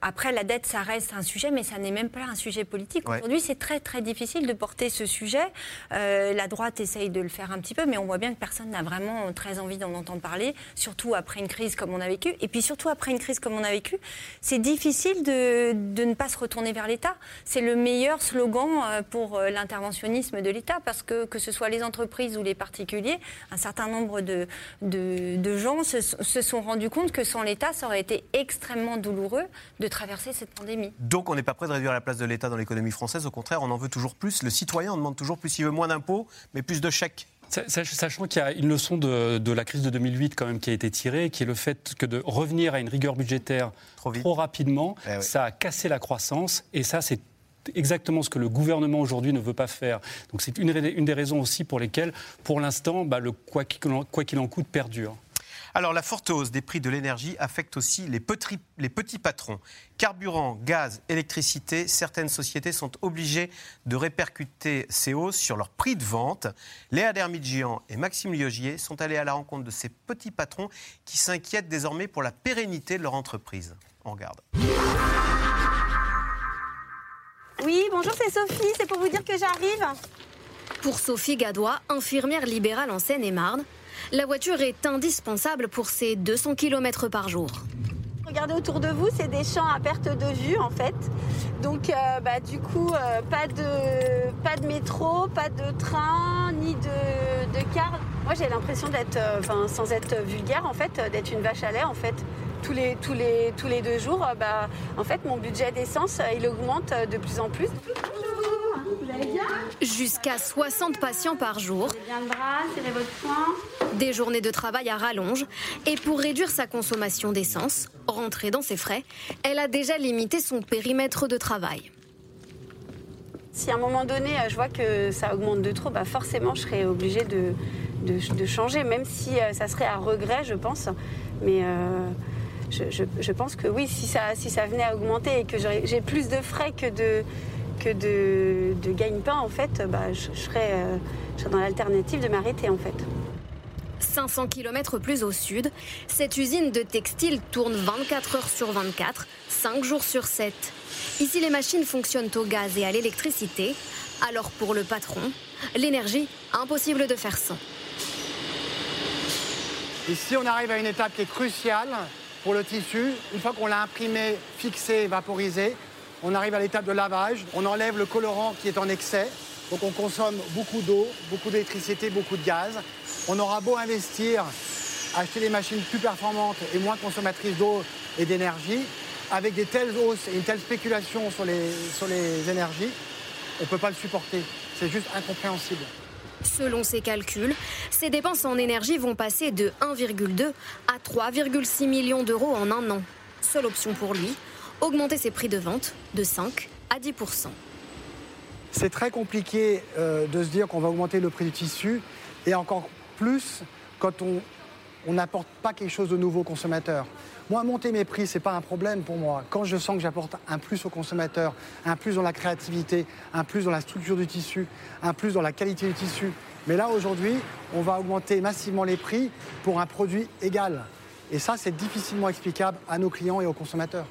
après, la dette, ça reste un sujet, mais ça n'est même pas un sujet politique. Aujourd'hui, c'est très, très difficile de porter ce sujet. la droite essaye de le faire un petit peu, mais on voit bien que personne n'a vraiment très envie d'en entendre parler, surtout après une crise comme on a vécu. Et puis surtout après une crise comme on a vécu, c'est difficile de, ne pas se retourner vers l'État. C'est le meilleur slogan euh, pour euh, l'interventionnisme de l'État, parce que que ce soit les entreprises ou les particuliers, un certain nombre de, gens se, sont rendus compte que sans l'État, ça aurait été extrêmement douloureux de traverser cette pandémie. Donc on n'est pas prêt de réduire la place de l'État dans l'économie française, au contraire, on en veut toujours plus. Le citoyen en demande toujours plus, il veut moins d'impôts, mais plus de chèques. Sachant qu'il y a une leçon de, la crise de 2008 quand même qui a été tirée, qui est le fait que de revenir à une rigueur budgétaire trop, rapidement, eh ça a cassé la croissance et ça c'est exactement ce que le gouvernement aujourd'hui ne veut pas faire. Donc c'est une, des raisons aussi pour lesquelles, pour l'instant, bah, le quoi qu'il en coûte perdure. Alors la forte hausse des prix de l'énergie affecte aussi les petits, les petits patrons. Carburant, gaz, électricité, certaines sociétés sont obligées de répercuter ces hausses sur leur prix de vente. Léa Dermidjian et Maxime Liogier sont allés à la rencontre de ces petits patrons qui s'inquiètent désormais pour la pérennité de leur entreprise. On regarde. Oui, bonjour, c'est Sophie, c'est pour vous dire que j'arrive. Pour Sophie Gadois, infirmière libérale en Seine-et-Marne, la voiture est indispensable pour ses 200 km par jour. Regardez autour de vous, c'est des champs à perte de vue en fait. Donc euh, bah, du coup, euh, pas, de, pas de métro, pas de train, ni de, de car. Moi j'ai l'impression d'être, euh, sans être vulgaire en fait, d'être une vache à lait en fait. Tous les, tous les, tous les deux jours, bah, en fait mon budget d'essence il augmente de plus en plus. Jusqu'à 60 patients par jour. Bien le bras, serrez votre poing. Des journées de travail à rallonge. Et pour réduire sa consommation d'essence, rentrer dans ses frais, elle a déjà limité son périmètre de travail. Si à un moment donné, je vois que ça augmente de trop, bah forcément, je serais obligée de, de, changer, même si euh, ça serait à regret, je pense. Mais euh, je, je, pense que oui, si ça, si ça venait à augmenter et que j'ai plus de frais que de, que de, de gagne-pain, en fait, bah, je, serais, euh, je serais dans l'alternative de m'arrêter, en fait. 500 km plus au sud, cette usine de textile tourne 24 heures sur 24, 5 jours sur 7. Ici, les machines fonctionnent au gaz et à l'électricité. Alors pour le patron, l'énergie, impossible de faire sans. Ici, on arrive à une étape qui est cruciale pour le tissu. Une fois qu'on l'a imprimé, fixé, vaporisé, on arrive à l'étape de lavage, on enlève le colorant qui est en excès, donc on consomme beaucoup d'eau, beaucoup d'électricité, beaucoup de gaz. On aura beau investir, acheter des machines plus performantes et moins consommatrices d'eau et d'énergie, avec des telles hausses et une telle spéculation sur les, sur les énergies, on ne peut pas le supporter. C'est juste incompréhensible. Selon ses calculs, ses dépenses en énergie vont passer de 1,2 à 3,6 millions d'euros en un an. Seule option pour lui, augmenter ses prix de vente de 5 à 10% C'est très compliqué euh, de se dire qu'on va augmenter le prix du tissu et encore plus quand on n'apporte pas quelque chose de nouveau au consommateur. Moi, monter mes prix, ce n'est pas un problème pour moi. Quand je sens que j'apporte un plus au consommateur, un plus dans la créativité, un plus dans la structure du tissu, un plus dans la qualité du tissu. Mais là, aujourd'hui, on va augmenter massivement les prix pour un produit égal. Et ça, c'est difficilement explicable à nos clients et aux consommateurs.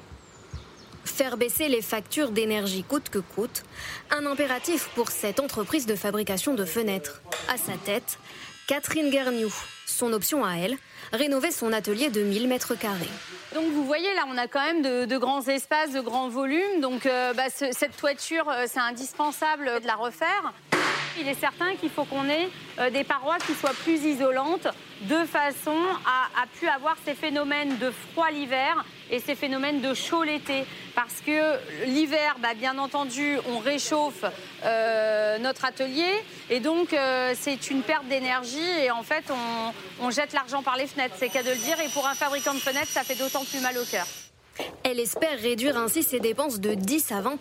Faire baisser les factures d'énergie coûte que coûte, un impératif pour cette entreprise de fabrication de fenêtres. À sa tête, Catherine Guerniou. Son option à elle, rénover son atelier de 1000 mètres carrés. Donc vous voyez là, on a quand même de, grands espaces, de grands volumes. Donc euh, bah, cette toiture, euh, c'est indispensable de la refaire. Il est certain qu'il faut qu'on ait euh, des parois qui soient plus isolantes de façon à, à pu avoir ces phénomènes de froid l'hiver et ces phénomènes de chaud l'été. Parce que l'hiver, bah, bien entendu, on réchauffe euh, notre atelier et donc euh, c'est une perte d'énergie et en fait on, on jette l'argent par les fenêtres, c'est qu'à de le dire. Et pour un fabricant de fenêtres, ça fait d'autant plus mal au cœur. Elle espère réduire ainsi ses dépenses de 10 à 20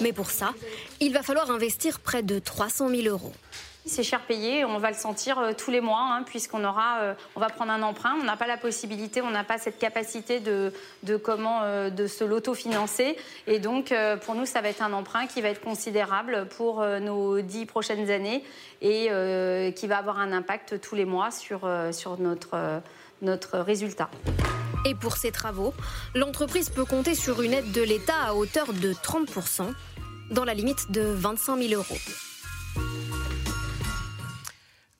mais pour ça, il va falloir investir près de 300 000 euros. C'est cher payé, on va le sentir euh, tous les mois, hein, puisqu'on aura, euh, on va prendre un emprunt. On n'a pas la possibilité, on n'a pas cette capacité de, comment, euh, de se l'autofinancer. Et donc, pour nous, ça va être un emprunt qui va être considérable pour nos dix prochaines années et qui va avoir un impact tous les mois sur, sur notre, notre résultat. Et pour ces travaux, l'entreprise peut compter sur une aide de l'État à hauteur de 30%, dans la limite de 25 000 euros.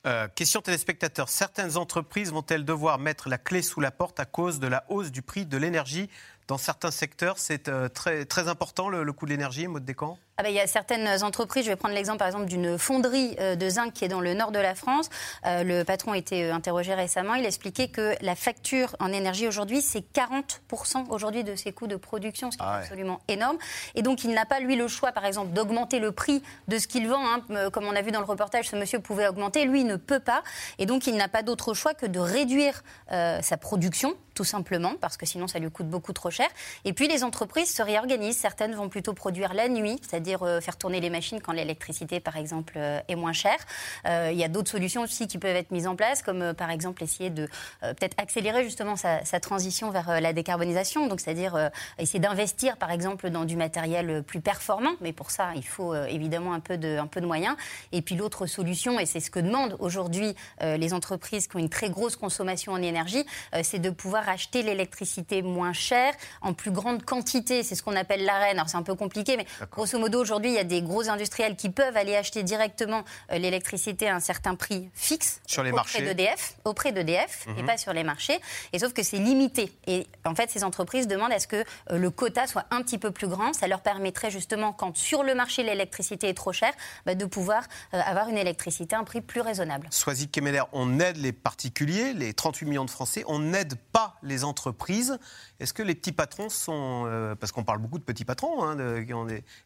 Euh, question téléspectateur. Certaines entreprises vont-elles devoir mettre la clé sous la porte à cause de la hausse du prix de l'énergie dans certains secteurs, c'est euh, très, important le, coût de l'énergie, mode Descamps? Ah ben, il y a certaines entreprises, je vais prendre l'exemple par exemple d'une fonderie euh, de zinc qui est dans le nord de la France. Euh, le patron a été euh, interrogé récemment, il a expliqué que la facture en énergie aujourd'hui, c'est 40% aujourd'hui de ses coûts de production, ce qui Ah est ouais. absolument énorme. Et donc il n'a pas, lui, le choix, par exemple, d'augmenter le prix de ce qu'il vend. hein. Comme on a vu dans le reportage, ce monsieur pouvait augmenter, lui, il ne peut pas. Et donc il n'a pas d'autre choix que de réduire euh, sa production, tout simplement, parce que sinon ça lui coûte beaucoup trop cher. Et puis les entreprises se réorganisent. Certaines vont plutôt produire la nuit, c'est-à-dire euh, faire tourner les machines quand l'électricité, par exemple, euh, est moins chère. Euh, il y a d'autres solutions aussi qui peuvent être mises en place, comme par exemple essayer de peut-être accélérer justement sa, sa transition vers la décarbonisation. Donc c'est-à-dire essayer d'investir, par exemple, dans du matériel plus performant. Mais pour ça, il faut évidemment un peu de, un peu de moyens. Et puis l'autre solution, et c'est ce que demandent aujourd'hui les entreprises qui ont une très grosse consommation en énergie, c'est de pouvoir acheter l'électricité moins chère, en plus grande quantité. C'est ce qu'on appelle l'arène. Alors c'est un peu compliqué, mais grosso modo, aujourd'hui, il y a des gros industriels qui peuvent aller acheter directement euh, l'électricité à un certain prix fixe Sur les auprès d'EDF, auprès d'EDF et Mhm. pas sur les marchés. Et sauf que c'est limité. Et en fait, ces entreprises demandent à ce que euh, le quota soit un petit peu plus grand. Ça leur permettrait justement, quand sur le marché l'électricité est trop chère, bah, de pouvoir euh, avoir une électricité à un prix plus raisonnable. Soisy Kemeler, on aide les particuliers, les 38 millions de Français, on n'aide pas les entreprises. Est-ce que les petits patrons sont, euh, parce qu'on parle beaucoup de petits patrons, hein, de-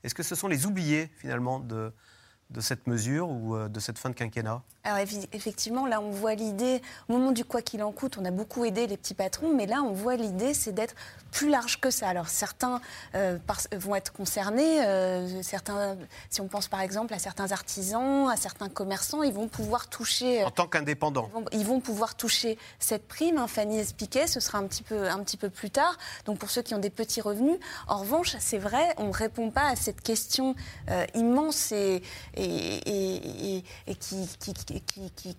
est-ce que ce sont les oubliés finalement de, de cette mesure ou euh, de cette fin de quinquennat Alors effectivement, là, on voit l'idée, au moment du quoi qu'il en coûte, on a beaucoup aidé les petits patrons, mais là, on voit l'idée, c'est d'être plus large que ça. Alors certains euh, par- vont être concernés, euh, certains, si on pense par exemple à certains artisans, à certains commerçants, ils vont pouvoir toucher... En tant qu'indépendant ils vont, ils vont pouvoir toucher cette prime. hein, Fanny expliquait, ce sera un petit, peu, un petit peu plus tard. Donc pour ceux qui ont des petits revenus. En revanche, c'est vrai, on ne répond pas à cette question euh, immense et, et, et-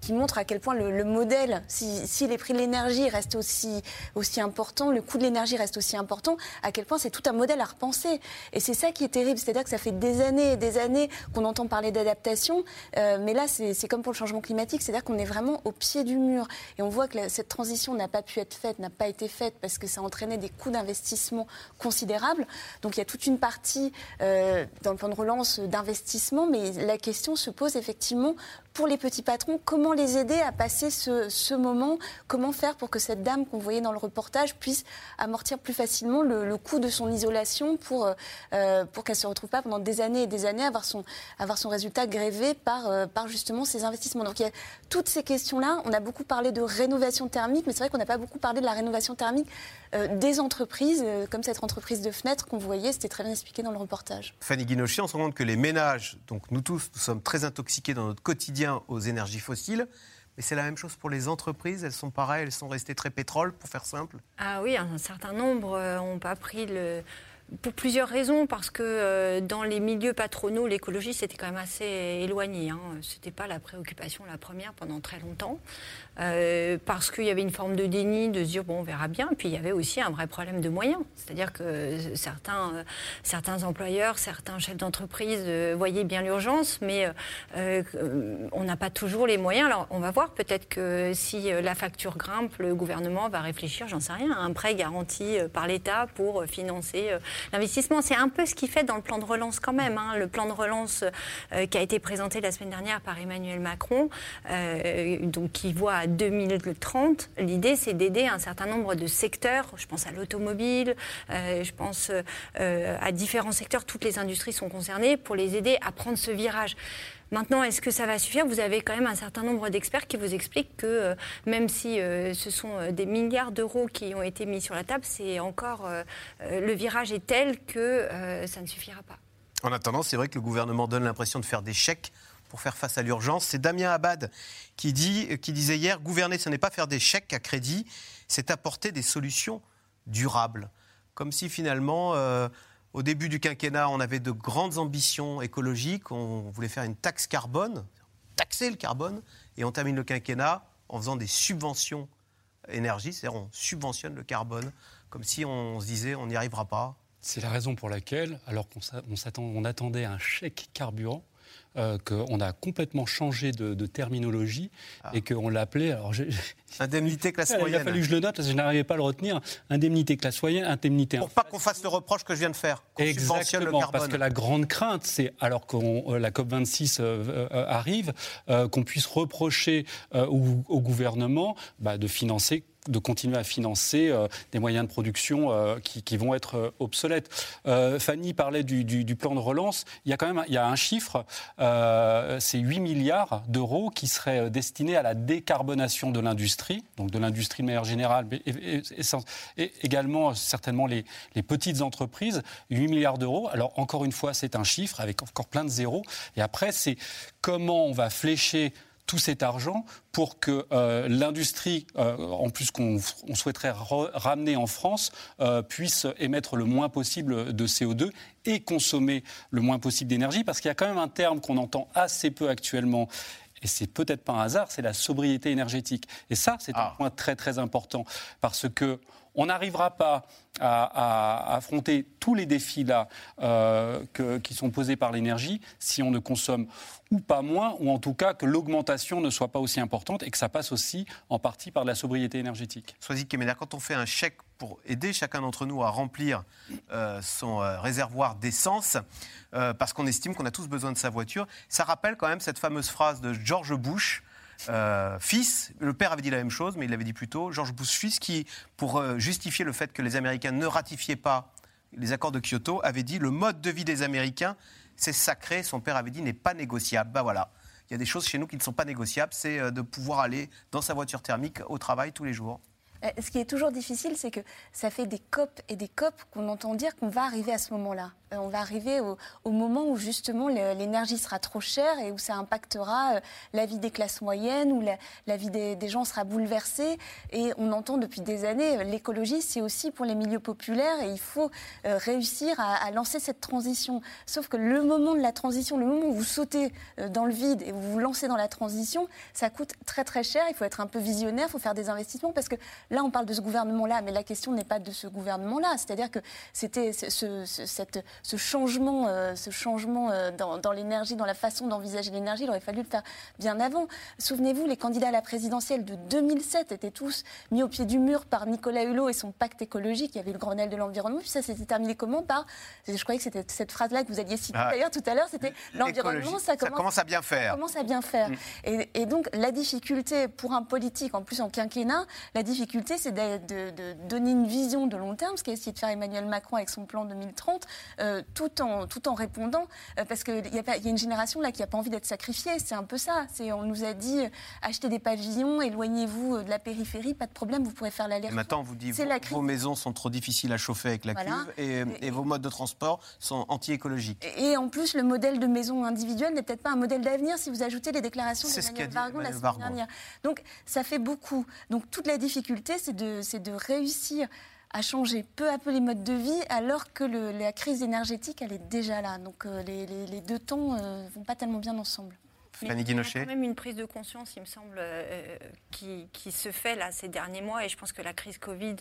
qui, montre à quel point le, le modèle, si, les prix de l'énergie restent aussi, aussi importants, le coût de l'énergie reste aussi important, à quel point c'est tout un modèle à repenser. Et c'est ça qui est terrible, c'est-à-dire que ça fait des années et des années qu'on entend parler d'adaptation, euh, mais là c'est comme pour le changement climatique, c'est-à-dire qu'on est vraiment au pied du mur. Et on voit que cette transition n'a pas pu être faite, n'a pas été faite parce que ça entraînait des coûts d'investissement considérables. Donc il y a toute une partie euh, dans le plan de relance d'investissement, mais la question se pose effectivement pour les petits patrons, comment les aider à passer ce, moment? Comment faire pour que cette dame qu'on voyait dans le reportage puisse amortir plus facilement le, coût de son isolation pour, euh, pour qu'elle ne se retrouve pas pendant des années et des années à avoir son, avoir son résultat grévé par, euh, par justement ces investissements? Donc il y a toutes ces questions-là. On a beaucoup parlé de rénovation thermique, mais c'est vrai qu'on n'a pas beaucoup parlé de la rénovation thermique euh, des entreprises, euh, comme cette entreprise de fenêtres qu'on voyait, c'était très bien expliqué dans le reportage. Fanny Guinochet, on se rend compte que les ménages, donc nous tous, nous sommes très intoxiqués dans notre quotidien aux énergies fossiles. Mais c'est la même chose pour les entreprises, elles sont pareilles, elles sont restées très pétrole, pour faire simple. Ah oui, un certain nombre n'ont pas pris le. Pour plusieurs raisons, parce que euh, dans les milieux patronaux, l'écologie c'était quand même assez éloigné. Hein. C'était pas la préoccupation la première pendant très longtemps, Euh, parce qu'il y avait une forme de déni, de se dire bon on verra bien. Puis il y avait aussi un vrai problème de moyens, c'est-à-dire que euh, certains, euh, certains employeurs, certains chefs d'entreprise voyaient bien l'urgence, mais on n'a pas toujours les moyens. Alors on va voir peut-être que si la facture grimpe, le gouvernement va réfléchir, j'en sais rien, à un prêt garanti par l'État pour financer l'investissement. C'est un peu ce qu'il fait dans le plan de relance quand même. hein. Le plan de relance qui a été présenté la semaine dernière par Emmanuel Macron, donc qui voit 2030, l'idée c'est d'aider un certain nombre de secteurs. Je pense à l'automobile, euh, je pense euh, à différents secteurs. Toutes les industries sont concernées pour les aider à prendre ce virage. Maintenant, est-ce que ça va suffire? Vous avez quand même un certain nombre d'experts qui vous expliquent que euh, même si ce sont des milliards d'euros qui ont été mis sur la table, c'est encore le virage est tel que ça ne suffira pas. En attendant, c'est vrai que le gouvernement donne l'impression de faire des chèques pour faire face à l'urgence. C'est Damien Abad qui, dit, qui disait hier, gouverner, ce n'est pas faire des chèques à crédit, c'est apporter des solutions durables. Comme si finalement, euh, au début du quinquennat, on avait de grandes ambitions écologiques, on voulait faire une taxe carbone, taxer le carbone, et on termine le quinquennat en faisant des subventions énergie, c'est-à-dire on subventionne le carbone, comme si on se disait on n'y arrivera pas. C'est la raison pour laquelle, alors qu'on on attendait un chèque carburant, euh, qu'on a complètement changé de, terminologie et qu'on l'appelait. Alors Indemnité classe moyenne. Il a fallu que je le note parce que je n'arrivais pas à le retenir. Indemnité classe moyenne, indemnité. Pour pas qu'on fasse le reproche que je viens de faire. Exactement, parce que la grande crainte, c'est alors que euh, la COP 26 arrive, qu'on puisse reprocher au, gouvernement bah, de financer de continuer à financer euh, des moyens de production euh, qui, vont être euh, obsolètes. Fanny parlait du, plan de relance. Il y a quand même il y a un chiffre, c'est 8 milliards d'euros qui seraient destinés à la décarbonation de l'industrie, donc de l'industrie de manière générale, et, également certainement les, les, petites entreprises. 8 milliards d'euros. Alors encore une fois, c'est un chiffre avec encore plein de zéros. Et après, c'est comment on va flécher tout cet argent pour que euh, l'industrie, euh, en plus qu'on souhaiterait ramener en France, euh, puisse émettre le moins possible de CO2 et consommer le moins possible d'énergie, parce qu'il y a quand même un terme qu'on entend assez peu actuellement et c'est peut-être pas un hasard, c'est la sobriété énergétique. Et ça, c'est un ah. point très très important parce que on n'arrivera pas à, affronter tous les défis là euh, qui sont posés par l'énergie si on ne consomme ou pas moins, ou en tout cas que l'augmentation ne soit pas aussi importante et que ça passe aussi en partie par la sobriété énergétique. Sois-y quand on fait un chèque pour aider chacun d'entre nous à remplir euh, son euh, réservoir d'essence, parce qu'on estime qu'on a tous besoin de sa voiture, ça rappelle quand même cette fameuse phrase de George Bush euh, fils, le père avait dit la même chose, mais il l'avait dit plus tôt, George Bush fils, qui, pour euh, justifier le fait que les Américains ne ratifiaient pas les accords de Kyoto, avait dit le mode de vie des Américains, c'est sacré, son père avait dit, n'est pas négociable. Ben voilà. Il y a des choses chez nous qui ne sont pas négociables, c'est euh, de pouvoir aller dans sa voiture thermique au travail tous les jours. Ce qui est toujours difficile, c'est que ça fait des COP et des COP qu'on entend dire qu'on va arriver à ce moment-là. Euh, on va arriver au, moment où justement l'énergie sera trop chère et où ça impactera euh, la vie des classes moyennes, où la, vie des, gens sera bouleversée. Et on entend depuis des années, euh, l'écologie, c'est aussi pour les milieux populaires et il faut réussir à, lancer cette transition. Sauf que le moment de la transition, le moment où vous sautez dans le vide et vous vous lancez dans la transition, ça coûte très très cher. Il faut être un peu visionnaire, il faut faire des investissements parce que là, on parle de ce gouvernement-là, mais la question n'est pas de ce gouvernement-là. C'est-à-dire que c'était ce, cette ce changement, euh, ce changement euh, dans, l'énergie, dans la façon d'envisager l'énergie, il aurait fallu le faire bien avant. Souvenez-vous, les candidats à la présidentielle de 2007 étaient tous mis au pied du mur par Nicolas Hulot et son pacte écologique. Il y avait le Grenelle de l'environnement. Puis ça s'était terminé comment Par, je croyais que c'était cette phrase-là que vous aviez citée ah. d'ailleurs tout à l'heure, c'était l'environnement, ça, commence, à bien faire. Ça commence à bien faire. Mm. Et, donc la difficulté pour un politique, en plus en quinquennat, la difficulté c'est de, donner une vision de long terme, ce qu'a essayé de faire Emmanuel Macron avec son plan 2030 tout, en, tout en répondant, euh, parce qu'il y, y, a une génération là qui n'a pas envie d'être sacrifiée, c'est un peu ça. On nous a dit, euh, achetez des pavillons, éloignez-vous euh, de la périphérie, pas de problème, vous pourrez faire l'aller. Maintenant, on vous dit, vos, vos, maisons sont trop difficiles à chauffer avec la cuve, et, vos modes de transport sont anti-écologiques. Et, en plus, le modèle de maison individuelle n'est peut-être pas un modèle d'avenir si vous ajoutez les déclarations d'Emmanuel Vargon la semaine dernière. Donc, ça fait beaucoup. Donc, toute la difficulté, c'est de, de réussir à changer peu à peu les modes de vie alors que la crise énergétique, elle est déjà là. Donc euh, les, deux temps ne euh, vont pas tellement bien ensemble. Fanny Il y a quand même une prise de conscience, il me semble, euh, qui, se fait là ces derniers mois, et je pense que la crise Covid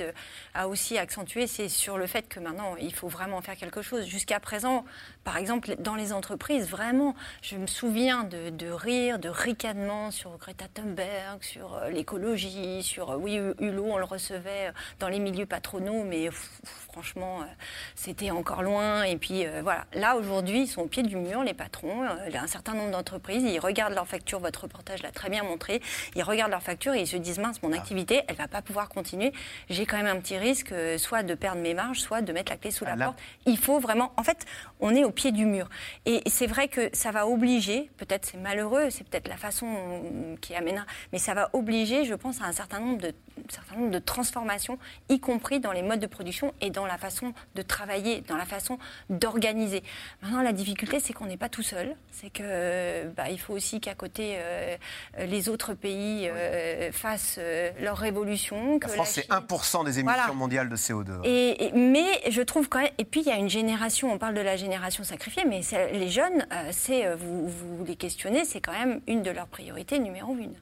a aussi accentué, c'est sur le fait que maintenant, il faut vraiment faire quelque chose. Jusqu'à présent, par exemple, dans les entreprises, vraiment, je me souviens de, rire, de ricanement sur Greta Thunberg, sur euh, l'écologie, sur, euh, oui, Hulot, on le recevait dans les milieux patronaux, mais franchement, c'était encore loin. Et puis, voilà, là, aujourd'hui, ils sont au pied du mur, les patrons, un certain nombre d'entreprises, ils regardent leur facture, votre reportage l'a très bien montré, ils regardent leur facture et ils se disent mince, mon ah. activité, elle va pas pouvoir continuer. J'ai quand même un petit risque, euh, soit de perdre mes marges, soit de mettre la clé sous la ah, porte. Il faut vraiment. En fait, on est au pied du mur. Et c'est vrai que ça va obliger, peut-être c'est malheureux, c'est peut-être la façon euh, qui amènera, mais ça va obliger, je pense, à un certain nombre de, certain nombre de transformations, y compris dans les modes de production et dans la façon de travailler, dans la façon d'organiser. Maintenant, la difficulté, c'est qu'on n'est pas tout seul. C'est que bah, il faut aussi qu'à côté, euh, les autres pays euh, fassent euh, leur révolution. la France, c'est 1% des émissions mondiales de CO2. Et, mais je trouve quand même. Et puis, il y a une génération, on parle de la génération sacrifiée, mais les jeunes, c'est vous, vous les questionnez, c'est quand même une de leurs priorités numéro une.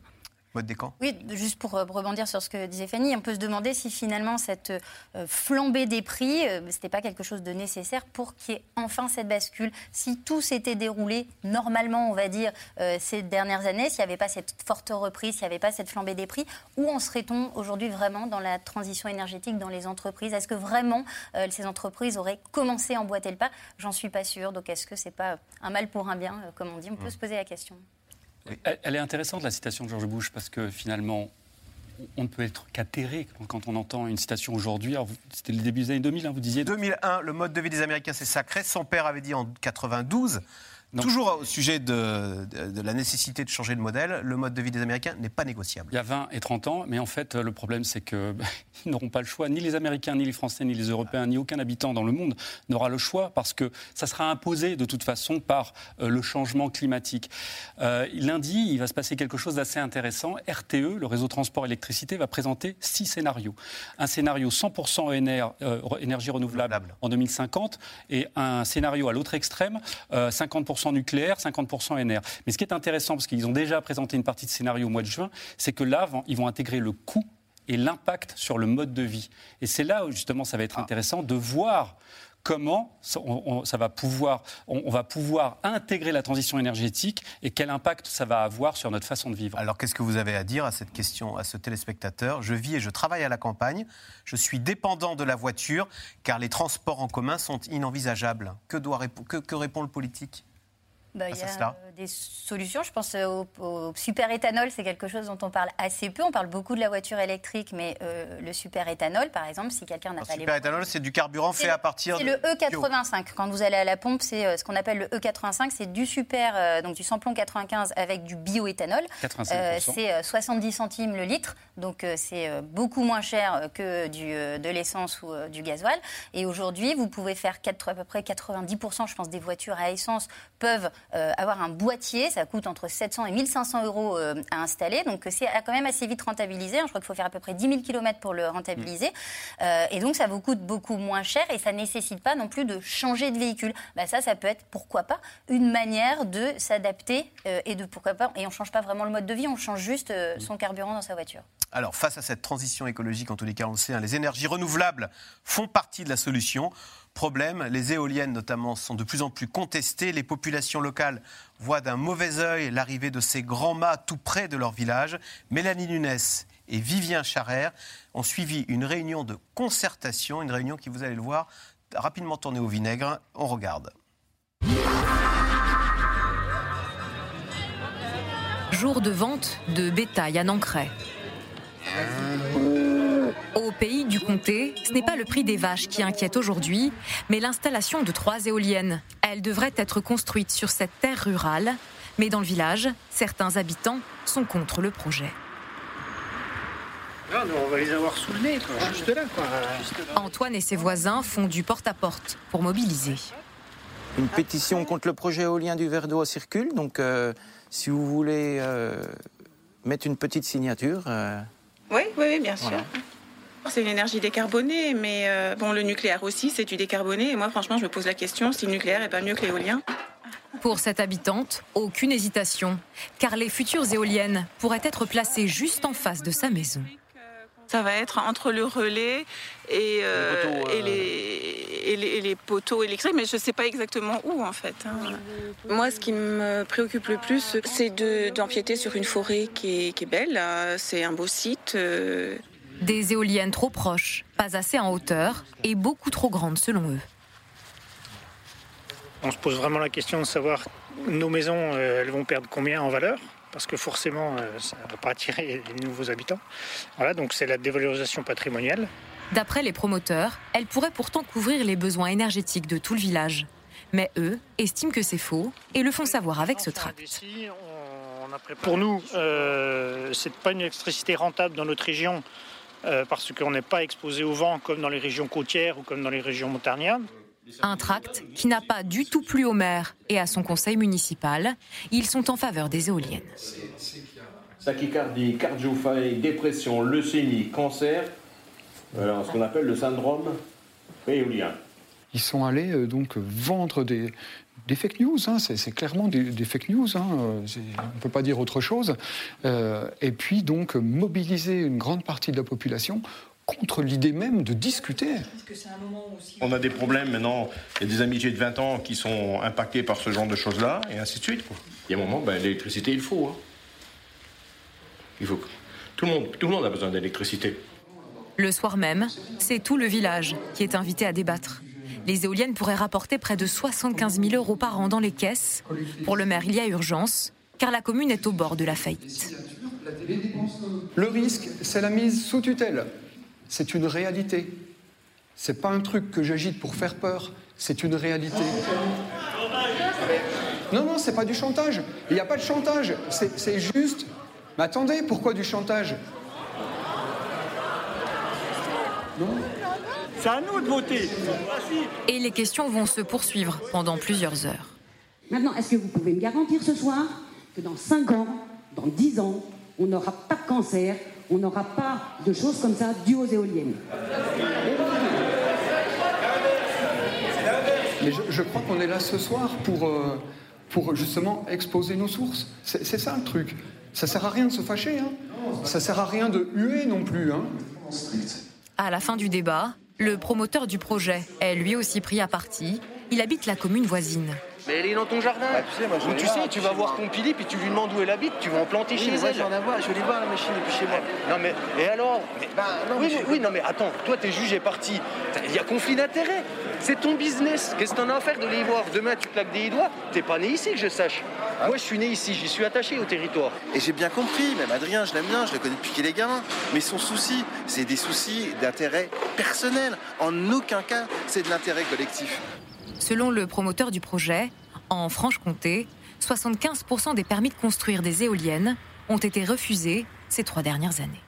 Oui, juste pour euh, rebondir sur ce que disait Fanny, on peut se demander si finalement cette euh, flambée des prix, euh, ce n'était pas quelque chose de nécessaire pour qu'il y ait enfin cette bascule. Si tout s'était déroulé normalement, on va dire, ces dernières années, s'il n'y avait pas cette forte reprise, s'il n'y avait pas cette flambée des prix, où en serait-on aujourd'hui vraiment dans la transition énergétique dans les entreprises? Est-ce que vraiment ces entreprises auraient commencé à emboîter le pas? J'en suis pas sûre. Donc est-ce que c'est pas un mal pour un bien, comme on dit? On peut mmh. se poser la question. Elle est intéressante, la citation de George Bush, parce que finalement, on ne peut être qu'atterré quand on entend une citation aujourd'hui. C'était le début des années 2000, hein, vous disiez 2001, le mode de vie des Américains, c'est sacré. Son père avait dit en 92. Toujours au sujet de, la nécessité de changer de modèle, le mode de vie des Américains n'est pas négociable. Il y a 20 et 30 ans, mais en fait, le problème, c'est qu'ils n'auront pas le choix. Ni les Américains, ni les Français, ni les Européens, ni aucun habitant dans le monde n'aura le choix parce que ça sera imposé de toute façon par euh, le changement climatique. Euh, lundi, il va se passer quelque chose d'assez intéressant. RTE, le réseau transport électricité, va présenter six scénarios. Un scénario 100% euh, énergie renouvelable en 2050 et un scénario à l'autre extrême, 50% nucléaire, 50% NR. Mais ce qui est intéressant, parce qu'ils ont déjà présenté une partie de scénario au mois de juin, c'est que là, ils vont intégrer le coût et l'impact sur le mode de vie. Et c'est là où justement ça va être intéressant de voir comment on, ça va pouvoir, on, va pouvoir intégrer la transition énergétique et quel impact ça va avoir sur notre façon de vivre. Alors qu'est-ce que vous avez à dire à cette question, à ce téléspectateur? Je vis et je travaille à la campagne, je suis dépendant de la voiture car les transports en commun sont inenvisageables. Que, doit, que, que répond le politique? Bah, il y a euh, des solutions. Je pense euh, au, super éthanol, c'est quelque chose dont on parle assez peu. On parle beaucoup de la voiture électrique, mais euh, le super éthanol, par exemple, si quelqu'un n'a pas les. Super éthanol, c'est du carburant fait à partir de. C'est le E85. Quand vous allez à la pompe, c'est ce qu'on appelle le E85. C'est du super, donc du samplon 95 avec du bioéthanol. c'est 70 centimes le litre, donc c'est beaucoup moins cher que du, de l'essence ou du gasoil. Et aujourd'hui, vous pouvez faire 4, à peu près 90%, je pense, des voitures à essence peuvent euh, avoir un boîtier, ça coûte entre 700 et 1500 euros euh, à installer. Donc c'est quand même assez vite rentabilisé. Hein. Je crois qu'il faut faire à peu près 10 000 km pour le rentabiliser. Euh, et donc ça vous coûte beaucoup moins cher et ça nécessite pas non plus de changer de véhicule. Bah, ça, ça peut être, pourquoi pas, une manière de s'adapter et de pourquoi pas. Et on change pas vraiment le mode de vie, on change juste son carburant dans sa voiture. Alors, face à cette transition écologique, en tous les cas, on le sait, hein, les énergies renouvelables font partie de la solution. Problème, les éoliennes notamment sont de plus en plus contestées. Les populations locales voient d'un mauvais œil l'arrivée de ces grands mâts tout près de leur village. Mélanie Nunes et Vivien Charrère ont suivi une réunion de concertation, une réunion qui, vous allez le voir, rapidement tournée au vinaigre. On regarde. Jour de vente de bétail à Nancray. Au pays du comté, ce n'est pas le prix des vaches qui inquiète aujourd'hui, mais l'installation de trois éoliennes. Elles devraient être construites sur cette terre rurale, mais dans le village, certains habitants sont contre le projet. On va les avoir sous le nez, Juste, là, Antoine et ses voisins font du porte-à-porte pour mobiliser. Une pétition contre le projet éolien du Verre d'eau circule, donc euh, si vous voulez euh, mettre une petite signature. Euh, oui, oui, bien sûr. C'est une énergie décarbonée, mais euh, bon, le nucléaire aussi, c'est du décarboné. Et moi, franchement, je me pose la question si le nucléaire est pas mieux que l'éolien. Pour cette habitante, aucune hésitation, car les futures éoliennes pourraient être placées juste en face de sa maison. Ça va être entre le relais et, euh, euh, les, les, poteaux électriques, mais je ne sais pas exactement où en fait. Hein. Moi, ce qui me préoccupe le plus, c'est d'empiéter sur une forêt qui est, qui est belle. C'est un beau site. Des éoliennes trop proches, pas assez en hauteur et beaucoup trop grandes selon eux. On se pose vraiment la question de savoir nos maisons, euh, elles vont perdre combien en valeur? Parce que forcément, euh, ça ne va pas attirer les nouveaux habitants. Voilà, donc c'est la dévalorisation patrimoniale. D'après les promoteurs, elles pourraient pourtant couvrir les besoins énergétiques de tout le village. Mais eux estiment que c'est faux et le font savoir avec ce tract. Pour nous, euh, c'est pas une électricité rentable dans notre région euh, parce qu'on n'est pas exposé au vent comme dans les régions côtières ou comme dans les régions montagnardes. Un tract qui n'a pas du tout plu au maire et à son conseil municipal. Ils sont en faveur des éoliennes. Tachycardie, cardiophagie, dépression, leucémie, cancer, ce qu'on appelle le syndrome éolien. ils sont allés euh, donc vendre des, des fake news, hein, c'est clairement des, des, fake news, hein, on ne peut pas dire autre chose, euh, et puis donc mobiliser une grande partie de la population contre l'idée même de discuter. On a des problèmes maintenant, il y a des amitiés de 20 ans qui sont impactées par ce genre de choses-là, et ainsi de suite. Quoi. Il y a un moment, ben, l'électricité, il faut. Hein. Il faut. Tout le monde, tout le monde a besoin d'électricité. Le soir même, c'est tout le village qui est invité à débattre. Les éoliennes pourraient rapporter près de 75 000 euros par an dans les caisses. Pour le maire, il y a urgence, car la commune est au bord de la faillite. Le risque, c'est la mise sous tutelle. C'est une réalité. C'est pas un truc que j'agite pour faire peur, c'est une réalité. Non, non, c'est pas du chantage. Il n'y a pas de chantage. C'est juste. Mais attendez, pourquoi du chantage? C'est à nous de voter. Et les questions vont se poursuivre pendant plusieurs heures. Maintenant, est-ce que vous pouvez me garantir ce soir que dans 5 ans, dans 10 ans, on n'aura pas de cancer, on n'aura pas de choses comme ça dues aux éoliennes? Mais je, crois qu'on est là ce soir pour, euh, pour justement exposer nos sources. C'est ça le truc. Ça sert à rien de se fâcher. Hein. Ça sert à rien de huer non plus. Hein. À la fin du débat, le promoteur du projet est lui aussi pris à partie. Il habite la commune voisine. Mais elle est dans ton jardin. Bah, tu sais, moi, je tu sais, tu vas voir ton pili, puis tu lui demandes où elle habite, tu vas en planter chez elle. Je vais voir la machine depuis chez moi. Non mais, et alors? Bah, non, oui, oui, non mais attends, toi t'es jugé parti. Il y a conflit d'intérêts. C'est ton business. Qu'est-ce que t'en as à faire de les voir? Demain tu claques des doigts. T'es pas né ici que je sache. Ah. Moi je suis né ici, j'y suis attaché au territoire. Et j'ai bien compris, même Adrien, je l'aime bien, je le connais depuis qu'il est gamin. Mais son souci, c'est des soucis d'intérêt personnel. En aucun cas, c'est de l'intérêt collectif. Selon le promoteur du projet, en Franche-Comté, 75% des permis de construire des éoliennes ont été refusés ces trois dernières années.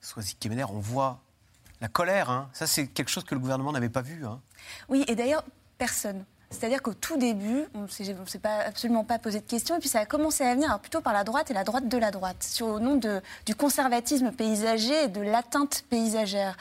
Soisy Kemener, on voit la colère. Hein. Ça, c'est quelque chose que le gouvernement n'avait pas vu. Hein. Oui, et d'ailleurs, personne. C'est-à-dire qu'au tout début, on ne s'est pas, absolument pas posé de questions, et puis ça a commencé à venir plutôt par la droite et la droite de la droite, sur, au nom de, du conservatisme paysager et de l'atteinte paysagère